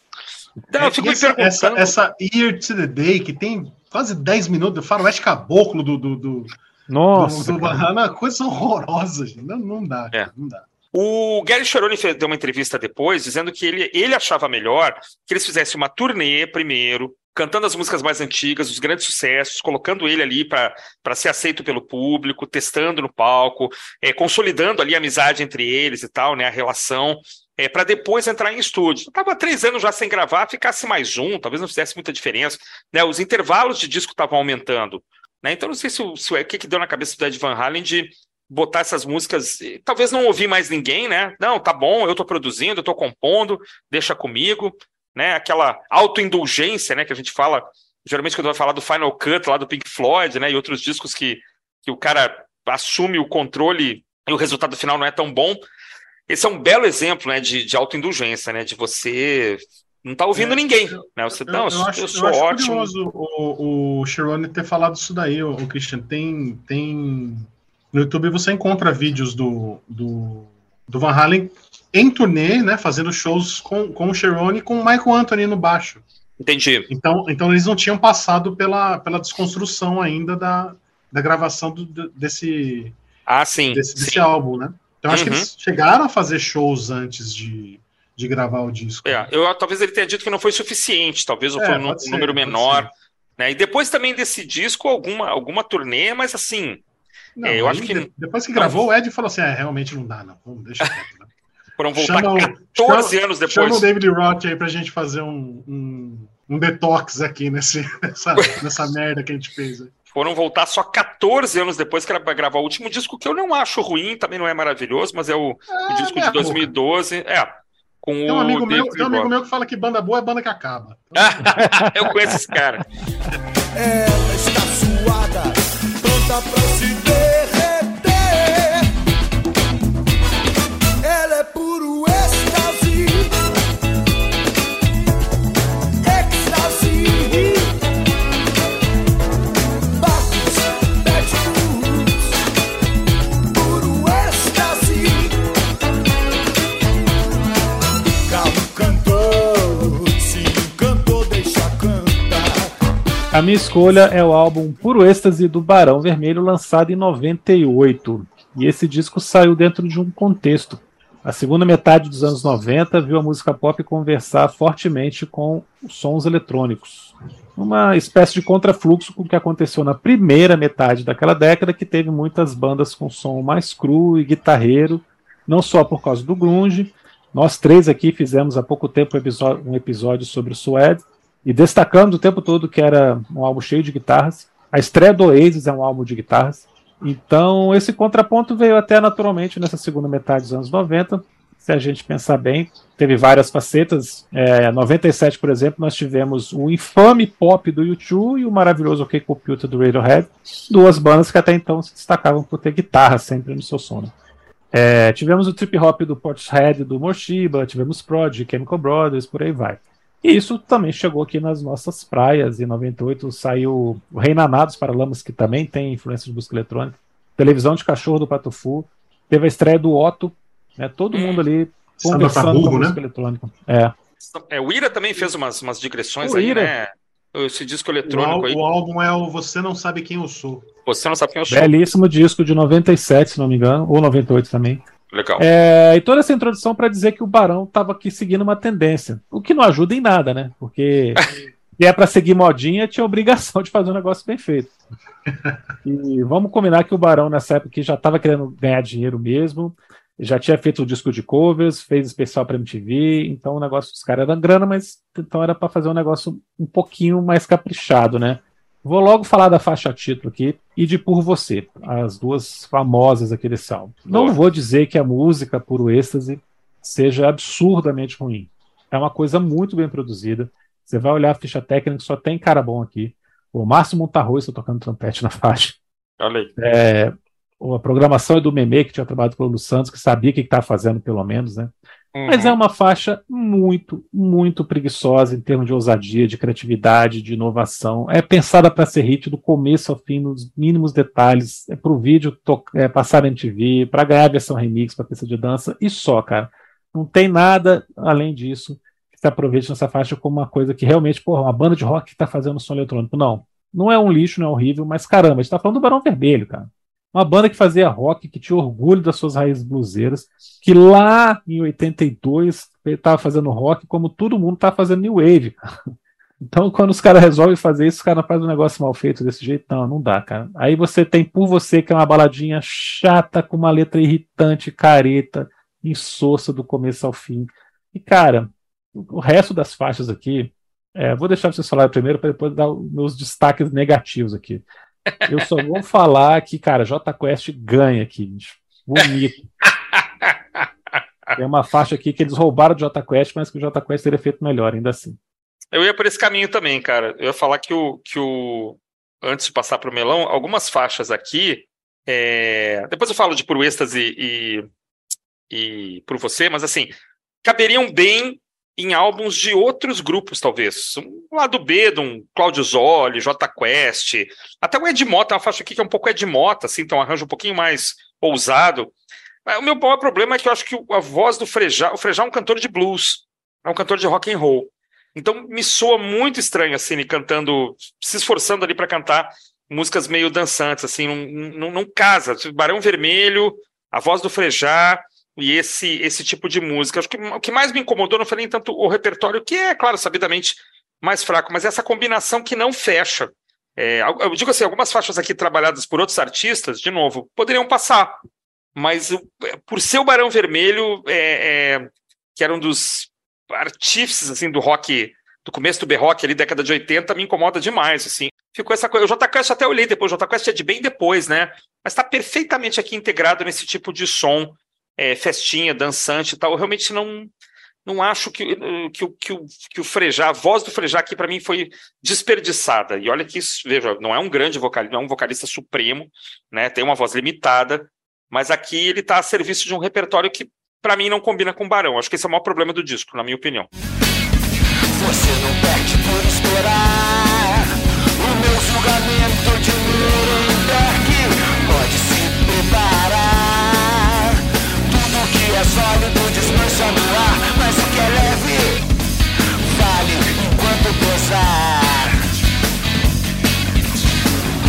Não, eu fico E me essa, essa, essa Year to the Day, que tem quase 10 minutos, do faroeste caboclo do, do, do, Nossa, do, do cara. Van Halen, é uma coisa horrorosa, gente. Não, não dá, É. cara, não dá. O Gary Cherone deu uma entrevista depois dizendo que ele, ele achava melhor que eles fizessem uma turnê primeiro, cantando as músicas mais antigas, os grandes sucessos, colocando ele ali para ser aceito pelo público, testando no palco, eh, consolidando ali a amizade entre eles e tal, né, a relação, para depois entrar em estúdio. Estava três anos já sem gravar, ficasse mais um, talvez não fizesse muita diferença. Né, os intervalos de disco estavam aumentando. Né, então não sei se se o que, que deu na cabeça do Ed Van Halen de botar essas músicas, talvez não ouvir mais ninguém, né? Não, tá bom, eu tô produzindo, eu tô compondo, deixa comigo, né? Aquela autoindulgência, né, que a gente fala, geralmente quando vai falar do Final Cut lá do Pink Floyd, né, e outros discos que, que o cara assume o controle e o resultado final não é tão bom. Esse é um belo exemplo, né, de, de autoindulgência, né, de você não tá ouvindo É, ninguém, né? Você Eu, não, eu acho, eu eu sou acho ótimo. curioso o, o Chirone ter falado isso daí, o, o Christian. Tem, tem. No YouTube você encontra vídeos do, do, do Van Halen em turnê, né? Fazendo shows com, com o Chirone e com o Michael Anthony no baixo. Entendi. Então, então eles não tinham passado pela, pela desconstrução ainda da, da gravação do- desse, Ah, sim. desse, desse sim. álbum, né? Então acho que Uhum. eles chegaram a fazer shows antes de, de gravar o disco. É, eu, talvez ele tenha dito que não foi suficiente, talvez É, foi um, ser, número menor. Né? E depois também desse disco, alguma, alguma turnê, mas assim, Não, É, eu acho que- de- depois que gravou, o Ed falou assim: é, realmente não dá, não. Vamos, deixa quieto. Né? foram voltar Chama o- 14 anos Chama depois. o David Roth aí pra gente fazer um, um, um detox aqui nesse, nessa, nessa merda que a gente fez. aí. Foram voltar só 14 anos depois que era pra gravar o último disco, que eu não acho ruim, também não é maravilhoso, mas é o, o disco meia de 2012. É, com Tem um o amigo, meu, tem um amigo meu que fala que banda boa é banda que acaba. Eu conheço esse cara. Ela está suada, pronta pra se A minha escolha é o álbum Puro Êxtase do Barão Vermelho, lançado em 98. E esse disco saiu dentro de um contexto. A segunda metade dos anos 90 viu a música pop conversar fortemente com sons eletrônicos. Uma espécie de contrafluxo com o que aconteceu na primeira metade daquela década, que teve muitas bandas com som mais cru e guitarreiro, não só por causa do grunge. Nós três aqui fizemos há pouco tempo um episódio, um episódio sobre o Suede, e destacando o tempo todo que era um álbum cheio de guitarras. A estreia do Oasis é um álbum de guitarras. Então, esse contraponto veio até naturalmente nessa segunda metade dos anos 90. Se a gente pensar bem, teve várias facetas. É, 97, por exemplo, nós tivemos o infame pop do U2 e o maravilhoso OK Computer do Radiohead, duas bandas que até então se destacavam por ter guitarra sempre no seu som. né? É, tivemos o trip hop do Portishead do Morshiba, tivemos Prod, Chemical Brothers, por aí vai. E isso também chegou aqui nas nossas praias. Em 98 saiu o Reinanados para Lamas, que também tem influência de música eletrônica. Televisão de Cachorro do Patufu. Teve a estreia do Otto. Né, todo mundo ali Samba conversando com burro, música eletrônica. É. É, o Ira também fez umas, umas digressões O aí, Ira. né? Esse disco O, eletrônico ál- aí. o álbum é o Você Não Sabe Quem Eu Sou. Você não sabe quem eu sou. Belíssimo disco de 97, se não me engano, ou 98 também. Legal. É, e toda essa introdução para dizer que o Barão estava aqui seguindo uma tendência, o que não ajuda em nada, né? Porque se é para seguir modinha, tinha obrigação de fazer um negócio bem feito. E vamos combinar que o Barão nessa época já estava querendo ganhar dinheiro mesmo, já tinha feito o disco de covers, fez especial para MTV, então o negócio dos caras era grana, mas então era para fazer um negócio um pouquinho mais caprichado, né? Vou logo falar da faixa título aqui e de Por Você, as duas famosas aqui desse álbum. Não vou dizer que a música Puro Êxtase seja absurdamente ruim. É uma coisa muito bem produzida. Você vai olhar a ficha técnica, só tem cara bom aqui. O Márcio Montarroz está tocando trompete na faixa. Olha aí. É, a programação é do Meme, que tinha trabalhado com o Lu Santos, que sabia o que estava fazendo, pelo menos, né? Mas é uma faixa muito, muito preguiçosa em termos de ousadia, de criatividade, de inovação. É pensada para ser hit do começo ao fim, nos mínimos detalhes. É para o vídeo é, passar na MTV, para ganhar a versão remix, para pista de dança, e só, cara. Não tem nada além disso que se aproveite nessa faixa como uma coisa que realmente, porra, uma banda de rock que está fazendo som eletrônico. Não. Não é um lixo, não é horrível, mas caramba, a gente está falando do Barão Vermelho, cara. Uma banda que fazia rock, que tinha orgulho das suas raízes bluseiras, que lá em 82 estava fazendo rock como todo mundo tá fazendo new wave. Então, quando os caras resolvem fazer isso, os caras fazem um negócio mal feito desse jeito, não, não dá, cara. Aí você tem Por Você, que é uma baladinha chata, com uma letra irritante, careta, insossa do começo ao fim. E, cara, o resto das faixas aqui, é, vou deixar vocês falarem primeiro para depois dar os meus destaques negativos aqui. Eu só vou falar que, cara, J Quest ganha aqui, bicho. Bonito. Tem uma faixa aqui que eles roubaram do Quest, mas que o J Quest teria feito melhor, ainda assim. Eu ia por esse caminho também, cara. Eu ia falar que o. Que o antes de passar para o melão, algumas faixas aqui. é, Depois eu falo de Puro Êxtase e, e Por Você, mas assim, caberiam bem em álbuns de outros grupos, talvez. Um lado B de um Claudio Zoli, J Quest. Até o Ed Mota, uma faixa aqui que é um pouco Ed Mota, assim, então um arranjo um pouquinho mais ousado. Mas o meu maior problema é que eu acho que a voz do Frejá, o Frejá é um cantor de blues, é um cantor de rock and roll. Então me soa muito estranho assim, ele cantando, se esforçando ali para cantar músicas meio dançantes, assim, não, não, não casa. Barão Vermelho, a voz do Frejá e esse esse tipo de música. Acho que o que mais me incomodou não foi nem tanto o repertório, que é, claro, sabidamente mais fraco, mas essa combinação que não fecha. É, eu digo assim, algumas faixas aqui trabalhadas por outros artistas, de novo, poderiam passar, mas o- por ser o Barão Vermelho, é, é, que era um dos artífices assim do rock do começo do B-Rock ali, década de 80, me incomoda demais, assim. Ficou essa coisa. O J Quest até olhei depois, o J Quest é de bem depois, né? Mas está perfeitamente aqui integrado nesse tipo de som, é, festinha, dançante e tal. Eu realmente não não acho que, eh, que, que, o, que o Frejá, a voz do Frejá aqui para mim foi desperdiçada. E olha que isso, veja, não é um grande vocalista, não é um vocalista supremo, né? Tem uma voz limitada, mas aqui ele está a serviço de um repertório que para mim não combina com o Barão. Acho que esse é o maior problema do disco, na minha opinião. Você não perde por esperar O meu julgamento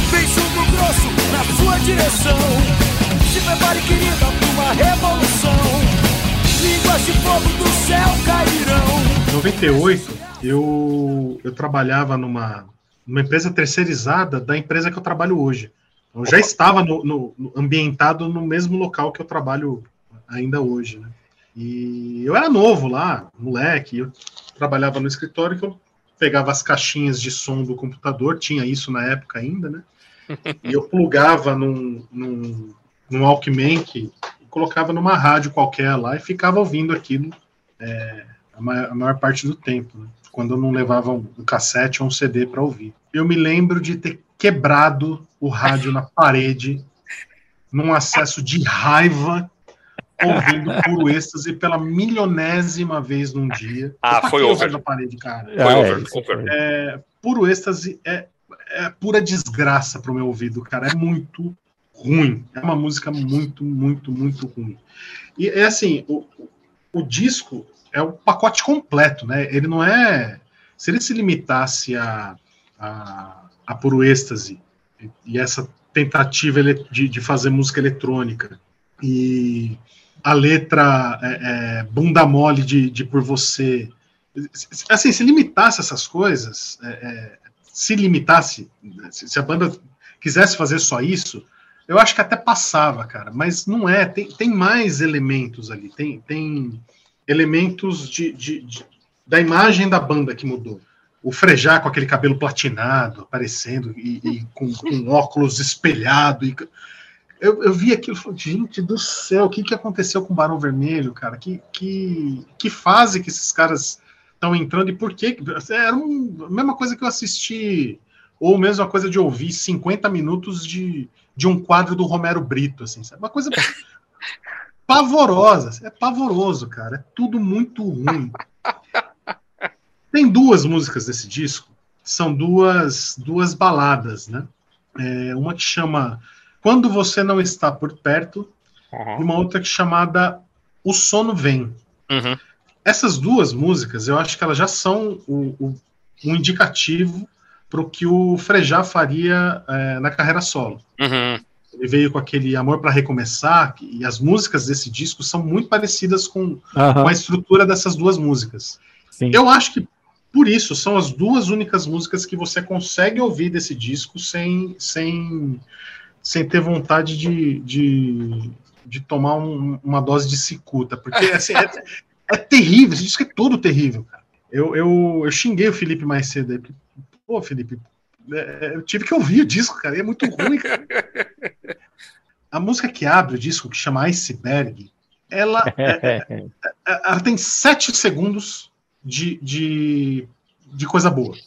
Vem chumbo grosso na sua direção Se prepare querida pra uma revolução Línguas de fogo do céu cairão Em 98, eu, eu trabalhava numa, numa empresa terceirizada da empresa que eu trabalho hoje. Eu já estava no, no- no- ambientado no mesmo local que eu trabalho ainda hoje. Né? E eu era novo lá, moleque, eu trabalhava no escritório que eu pegava as caixinhas de som do computador, tinha isso na época ainda, né? E eu plugava num, num, num Walkman que colocava numa rádio qualquer lá e ficava ouvindo aquilo a maior, a maior parte do tempo, né? quando eu não levava um cassete ou um CD para ouvir. Eu me lembro de ter quebrado o rádio na parede, num acesso de raiva, ouvindo puro êxtase pela milionésima vez num dia. Ah, Eu foi o over. na parede, cara. Foi Ah, over, isso over. foi. É, puro êxtase é, é pura desgraça pro meu ouvido, cara. É muito ruim. É uma música muito, muito, muito ruim. E é assim, o, o disco é o pacote completo, né? Ele não é. Se ele se limitasse a, a, a puro êxtase e essa tentativa de, de fazer música eletrônica e a letra é, é, bunda mole de, de por você. Assim se limitasse essas coisas é, é, se limitasse se, a banda quisesse fazer só isso eu acho que até passava cara. Mas não é tem, tem mais elementos ali. Tem, tem elementos de, de- de- da imagem da banda que mudou. O, o Frejá com aquele cabelo platinado aparecendo e, e com, com, óculos espelhado. E, eu, eu vi aquilo e falei, gente do céu, o que, que aconteceu com o Barão Vermelho, cara? Que, que, que fase que esses caras estão entrando e por quê? Era um, a mesma coisa que eu assisti, ou mesmo a coisa de ouvir 50 minutos de, de um quadro do Romero Brito, assim, sabe? Uma coisa pavorosa. É pavoroso, cara. É tudo muito ruim. Tem duas músicas desse disco, são duas, duas baladas, né? É, uma que chama Quando Você Não Está Por Perto uhum. e uma outra que chamada O Sono Vem. Uhum. Essas duas músicas, eu acho que elas já são o, o, um indicativo para o que o Frejá faria é, na carreira solo. Uhum. Ele veio com aquele Amor para Recomeçar, e as músicas desse disco são muito parecidas com, com a estrutura dessas duas músicas. Sim. Eu acho que por isso, são as duas únicas músicas que você consegue ouvir desse disco sem, sem, sem ter vontade de, de, de tomar um, uma dose de cicuta, porque assim, é, é, terrível, esse disco é todo terrível, cara. Eu, eu, eu xinguei o Felipe mais cedo aí, pô, Felipe, é, eu tive que ouvir o disco, cara, e é muito ruim, cara. A música que abre o disco, que chama Iceberg, ela, é, é, é ela tem sete segundos de, de, de coisa boa.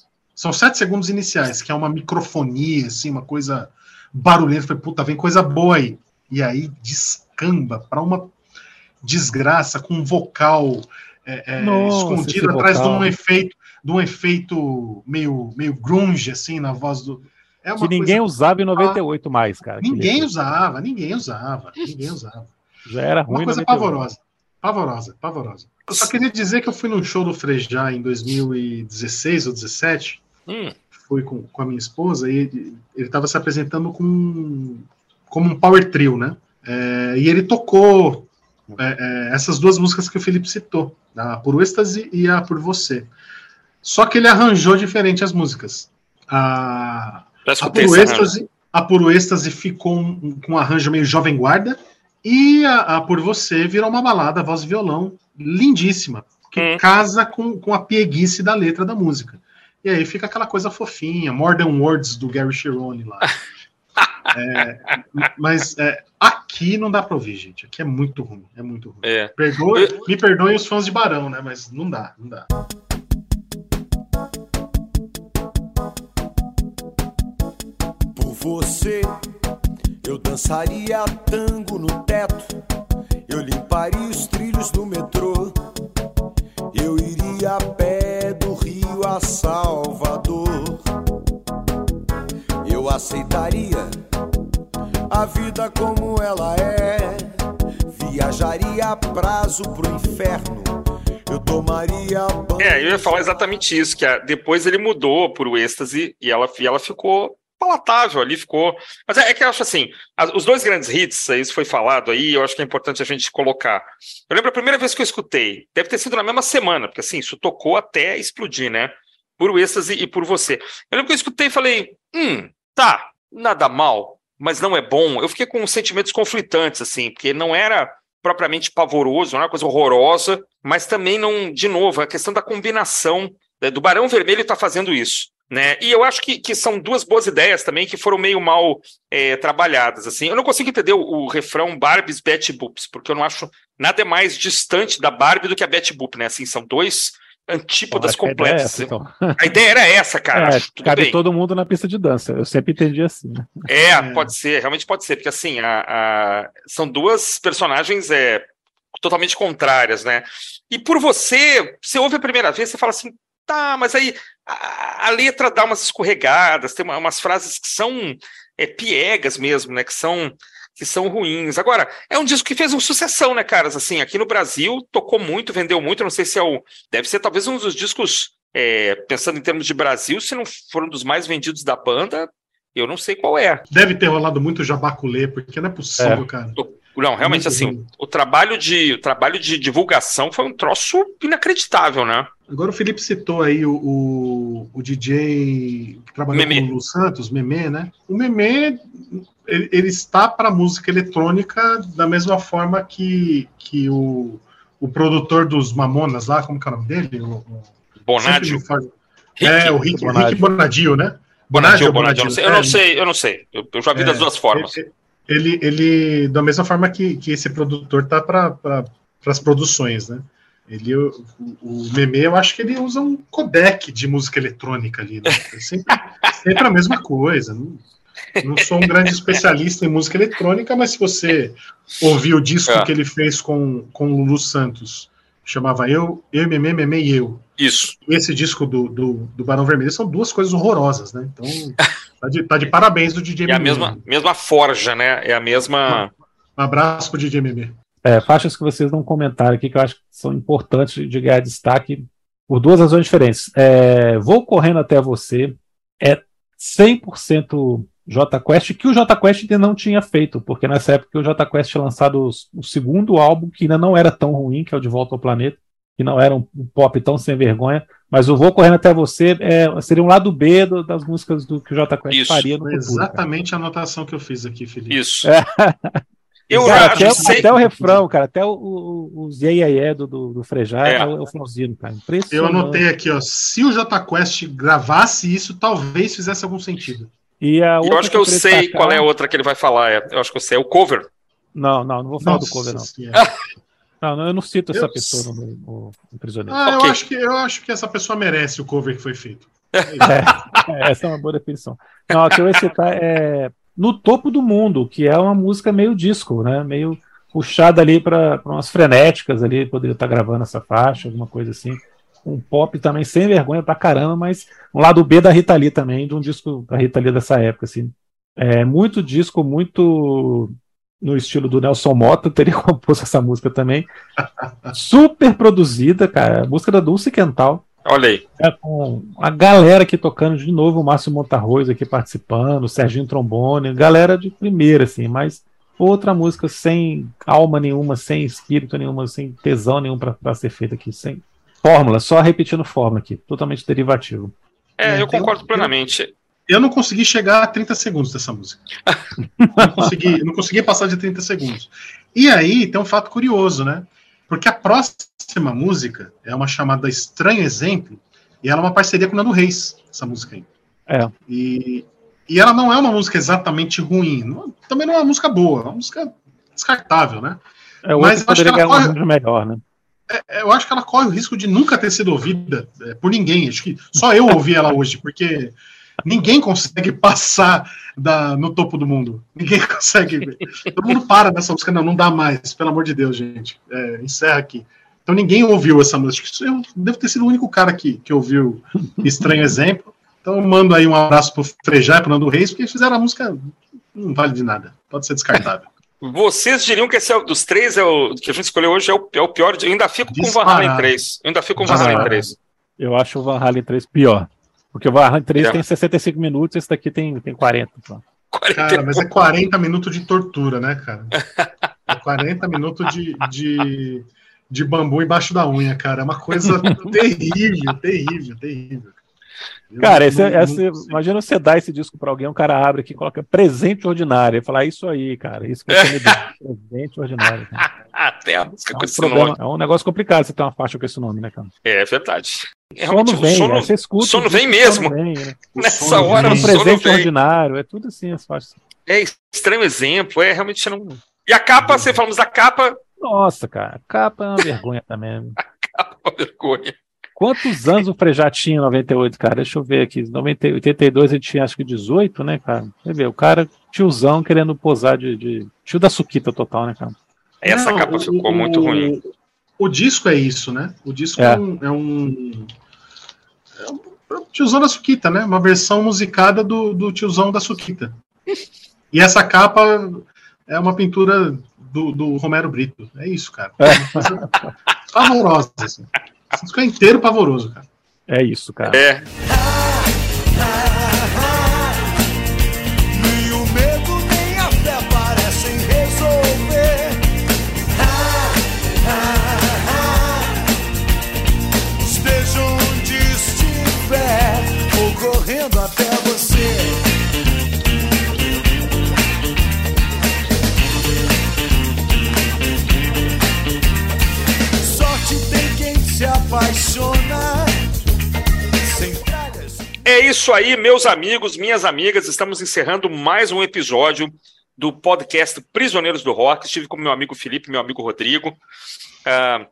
São sete segundos iniciais, que é uma microfonia, assim, uma coisa barulhenta. Falei, puta, vem coisa boa aí. E aí descamba para uma desgraça com um vocal é, é, Nossa, escondido atrás vocal. de um efeito de um efeito meio, meio grunge, assim, na voz do. É que ninguém coisa... usava em 98 ah, mais, cara. Ninguém usava, ninguém usava, ninguém usava. Já era ruim. Uma coisa pavorosa. Pavorosa, pavorosa. Eu só queria dizer que eu fui num show do Frejá em 2016 ou 2017. Hum. Fui com, com a minha esposa e ele estava se apresentando com, como um power trio, né? É, e ele tocou é, é, essas duas músicas que o Felipe citou, a Por Êxtase e a Por Você. Só que ele arranjou diferente as músicas. A, a, Por, êxtase, a Por Êxtase ficou um, com um arranjo meio jovem guarda, e a, a, Por Você virou uma balada, voz e violão, lindíssima, que hum. casa com, com a pieguice da letra da música. E aí fica aquela coisa fofinha, More Than Words do Gary Cherone lá. é, mas é, aqui não dá pra ouvir, gente. Aqui é muito ruim, é muito ruim. É. Perdoe, me perdoem os fãs de Barão, né? Mas não dá, não dá. Por você eu dançaria tango no teto, eu limparia os trilhos do metrô, Salvador. Eu aceitaria a vida como ela é, viajaria a prazo pro inferno. Eu tomaria banho. É, eu ia falar exatamente isso, que a, depois ele mudou pro êxtase e ela, e ela ficou palatável ali, ficou. Mas é, é, que eu acho assim, as, os dois grandes hits, isso foi falado aí, eu acho que é importante a gente colocar. Eu lembro a primeira vez que eu escutei, deve ter sido na mesma semana, porque assim, isso tocou até explodir, né? Por êxtase e por você. Eu lembro que eu escutei e falei, hum, tá, nada mal, mas não é bom. Eu fiquei com sentimentos conflitantes, assim, porque não era propriamente pavoroso, não era uma coisa horrorosa, mas também não, de novo, a questão da combinação né, do Barão Vermelho está fazendo isso. Né? E eu acho que, que são duas boas ideias também que foram meio mal é, trabalhadas. assim. Eu não consigo entender o, o refrão Barbies Betty Boops, porque eu não acho nada mais distante da Barbie do que a Betty Boop, né? Assim, são dois antípodas completas. A ideia, essa, então. a ideia era essa, cara. É, cabe bem. todo mundo na pista de dança. Eu sempre entendi assim. Né? É, é, pode ser, realmente pode ser, porque assim, a, a... são duas personagens é, totalmente contrárias, né? E por você, você ouve a primeira vez, você fala assim, Tá, mas aí a, a letra dá umas escorregadas, tem uma, umas frases que são é, piegas mesmo, né? Que são que são ruins. Agora, é um disco que fez uma sucessão, né, caras? Assim, aqui no Brasil tocou muito, vendeu muito. Não sei se é o. Deve ser talvez um dos discos, é, pensando em termos de Brasil, se não for um dos mais vendidos da banda, eu não sei qual é. Deve ter rolado muito jabaculê, porque não é possível, é. cara. Não, realmente, muito assim, ruim. o trabalho, de, o trabalho de divulgação foi um troço inacreditável, né? Agora o Felipe citou aí o, o, o DJ que trabalhou Memê. com o Lu Santos, Memê, né? O Memê, ele, ele está para música eletrônica da mesma forma que, que o, o produtor dos Mamonas lá, como que é o nome dele? O, Bonadio. É, o Rick, Bonadio. Rick Bonadio, né? Bonadio, ou Bonadio, eu não sei. Eu É, não sei, eu não sei. Eu, eu já vi É, das duas formas. Ele, ele, da mesma forma que, que esse produtor tá para pra, as produções, né? Ele, o, o Meme, eu acho que ele usa um codec de música eletrônica ali, né? É sempre, sempre a mesma coisa. Não, não sou um grande especialista em música eletrônica, mas se você ouvir o disco É. que ele fez com, com o Lulu Santos, chamava Eu, Eu, Meme, Meme e Eu. Isso. Esse disco do, do, do Barão Vermelho são duas coisas horrorosas, né? Então, tá de, tá de parabéns do DJ É a Meme. mesma, mesma forja, né? É a mesma. Um abraço pro DJ Meme. É, faixas que vocês não comentaram aqui que eu acho que são importantes de ganhar destaque por duas razões diferentes. É, Vou correndo até você é 100% J Quest, que o J Quest ainda não tinha feito, porque nessa época o J Quest tinha lançado os- o segundo álbum, que ainda não era tão ruim, que é o De Volta ao Planeta, que não era um, um pop tão sem vergonha, mas o Vou Correndo Até Você é, seria um lado B do- das músicas do que o J Quest Isso. faria no futuro. cara. exatamente a anotação que eu fiz aqui, Felipe. Isso. É. Eu Cara, acho até, até o refrão, cara, até o, o, os do, do, do Frejá É. é, o, é o finalzinho, cara. Eu anotei aqui, ó. Se o J Quest gravasse isso, talvez fizesse algum sentido. E a Eu acho que eu sei destacar- qual é a outra que ele vai falar. é- Eu acho que eu sei. É o cover. Não, não, não vou falar do Nossa cover, não. Não, não, eu não cito essa Eu- pessoa no, no, no Prisioneiro. Ah, Ok. eu, acho que, eu acho que essa pessoa merece o cover que foi feito. É, essa é uma boa definição. Não, a que eu ia citar é No Topo do Mundo, que é uma música meio disco, né? Meio puxada ali para umas frenéticas ali, poderia estar gravando essa faixa, alguma coisa assim. Um pop também sem vergonha pra caramba, mas um lado B da Rita Lee também, de um disco da Rita Lee dessa época, assim. É muito disco, muito no estilo do Nelson Mota, teria composto essa música também. Super produzida, cara. Música da Dulce Quental. Olha aí. É, com a galera aqui tocando de novo, o Márcio Montarroz aqui participando, o Serginho Trombone, galera de primeira, assim, mas outra música sem alma nenhuma, sem espírito nenhuma, sem tesão nenhum para ser feita aqui, sem fórmula, só repetindo fórmula aqui, totalmente derivativo. É, eu tem- concordo plenamente. Eu não consegui chegar a 30 segundos dessa música. não, consegui, não consegui passar de 30 segundos. E aí tem um fato curioso, né? Porque a próxima música é uma chamada Estranho Exemplo, e ela é uma parceria com o Nando Reis, essa música aí. É. E, e ela não é uma música exatamente ruim, não- também não é uma música boa, é uma música descartável, né? É Mas eu acho que poderia ganhar ela um corre- melhor, né? É, Eu acho que ela corre o risco de nunca ter sido ouvida é, por ninguém. Acho que só eu ouvi ela hoje, porque ninguém consegue passar da, no topo do mundo. Ninguém consegue. Todo mundo para nessa música. Não, não dá mais, pelo amor de Deus, gente. É, encerra aqui. Então ninguém ouviu essa música. Eu devo ter sido o único cara que, que ouviu Estranho Exemplo. Então eu mando aí um abraço pro Frejá e pro Nando Reis, porque fizeram a música. Não vale de nada. Pode ser descartável. Vocês diriam que esse é, o- dos três é o que a gente escolheu hoje é o, é o pior. Eu ainda fico com o Van Halen Disparado. 3. Eu ainda fico com o Van Halen Disparado. 3. Eu acho o Van Halen 3 pior. Porque o Van Halen 3 É. tem 65 minutos, esse daqui tem, tem 40. só. Cara, mas é 40 minutos de tortura, né, cara? É 40 minutos de, de, de bambu embaixo da unha, cara. É uma coisa terrível, terrível, terrível. Eu Cara, não- esse, é- não- esse- imagina você dar esse disco pra alguém, um cara abre aqui, coloca presente ordinário, e fala "É isso aí, cara, isso que você me deu, presente ordinário. Até a música É, com um esse problema- nome. é um negócio complicado você ter uma faixa com esse nome, né, cara? É verdade. É, sono vem, sono- né? você escuta. sono vem mesmo. sono vem, né? Nessa sono hora vem. o presente vem. ordinário, é tudo assim as faixas. É estranho exemplo, é realmente não. E a capa, você falamos da capa, Nossa, cara, capa é uma vergonha também. capa é uma vergonha. Quantos anos o Frejá tinha em 98, cara? Deixa eu ver aqui. Em 90 82 ele tinha acho que 18, né, cara? Você vê, o cara, tiozão, querendo posar de, de. Tio da Suquita total, né, cara? Essa Não, capa o- ficou o- muito ruim. O disco é isso, né? O disco É. é, um, é um. é um tiozão da Suquita, né? Uma versão musicada do, do tiozão da Suquita. E essa capa é uma pintura do, do Romero Brito. É isso, cara. É uma coisa pavorosa. Assim. Disco é inteiro pavoroso, cara. É isso, cara. É, é isso aí, meus amigos, minhas amigas. Estamos encerrando mais um episódio do podcast Prisioneiros do Rock. Estive com meu amigo Felipe, meu amigo Rodrigo. Uh,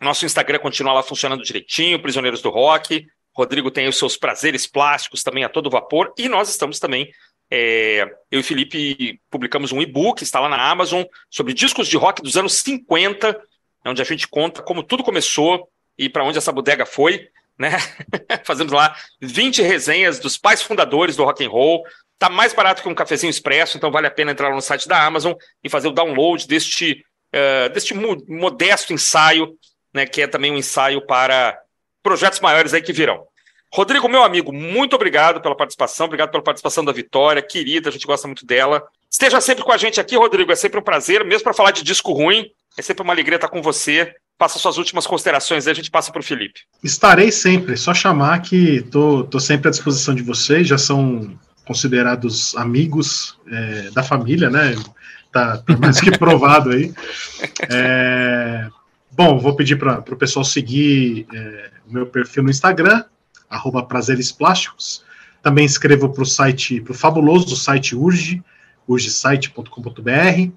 nosso Instagram continua lá funcionando direitinho, Prisioneiros do Rock. Rodrigo tem os seus prazeres plásticos também a todo vapor. E nós estamos também é, eu e Felipe publicamos um e-book, está lá na Amazon, sobre discos de rock dos anos 50, onde a gente conta como tudo começou e para onde essa bodega foi. Né? Fazemos lá 20 resenhas dos pais fundadores do rock and roll. Tá mais barato que um cafezinho expresso, então vale a pena entrar no site da Amazon e fazer o download deste, uh, deste modesto ensaio, né, que é também um ensaio para projetos maiores aí que virão. Rodrigo, meu amigo, muito obrigado pela participação, obrigado pela participação da Vitória, querida, a gente gosta muito dela. Esteja sempre com a gente aqui, Rodrigo, é sempre um prazer, mesmo para falar de disco ruim, é sempre uma alegria estar com você. Passa suas últimas considerações, aí a gente passa para o Felipe. Estarei sempre, só chamar que tô, tô sempre à disposição de vocês, já são considerados amigos é, da família, né? Tá, tá, mais que provado aí. É, bom, vou pedir para o pessoal seguir é, o meu perfil no Instagram, arroba prazeres plásticos. Também escrevo para o site, para o fabuloso site Urge, urgesite.com.br,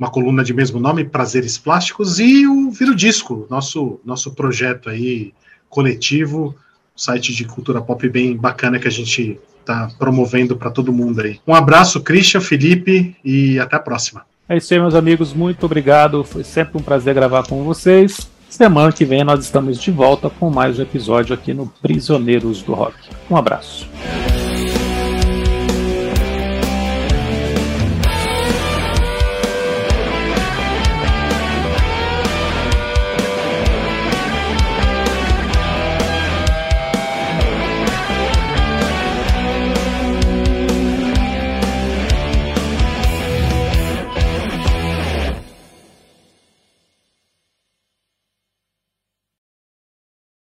uma coluna de mesmo nome, Prazeres Plásticos, e o Viro Disco, nosso, nosso projeto aí coletivo, site de cultura pop bem bacana que a gente está promovendo para todo mundo aí. Um abraço, Christian, Felipe, e até a próxima. É isso aí, meus amigos. Muito obrigado. Foi sempre um prazer gravar com vocês. Semana que vem nós estamos de volta com mais um episódio aqui no Prisioneiros do Rock. Um abraço.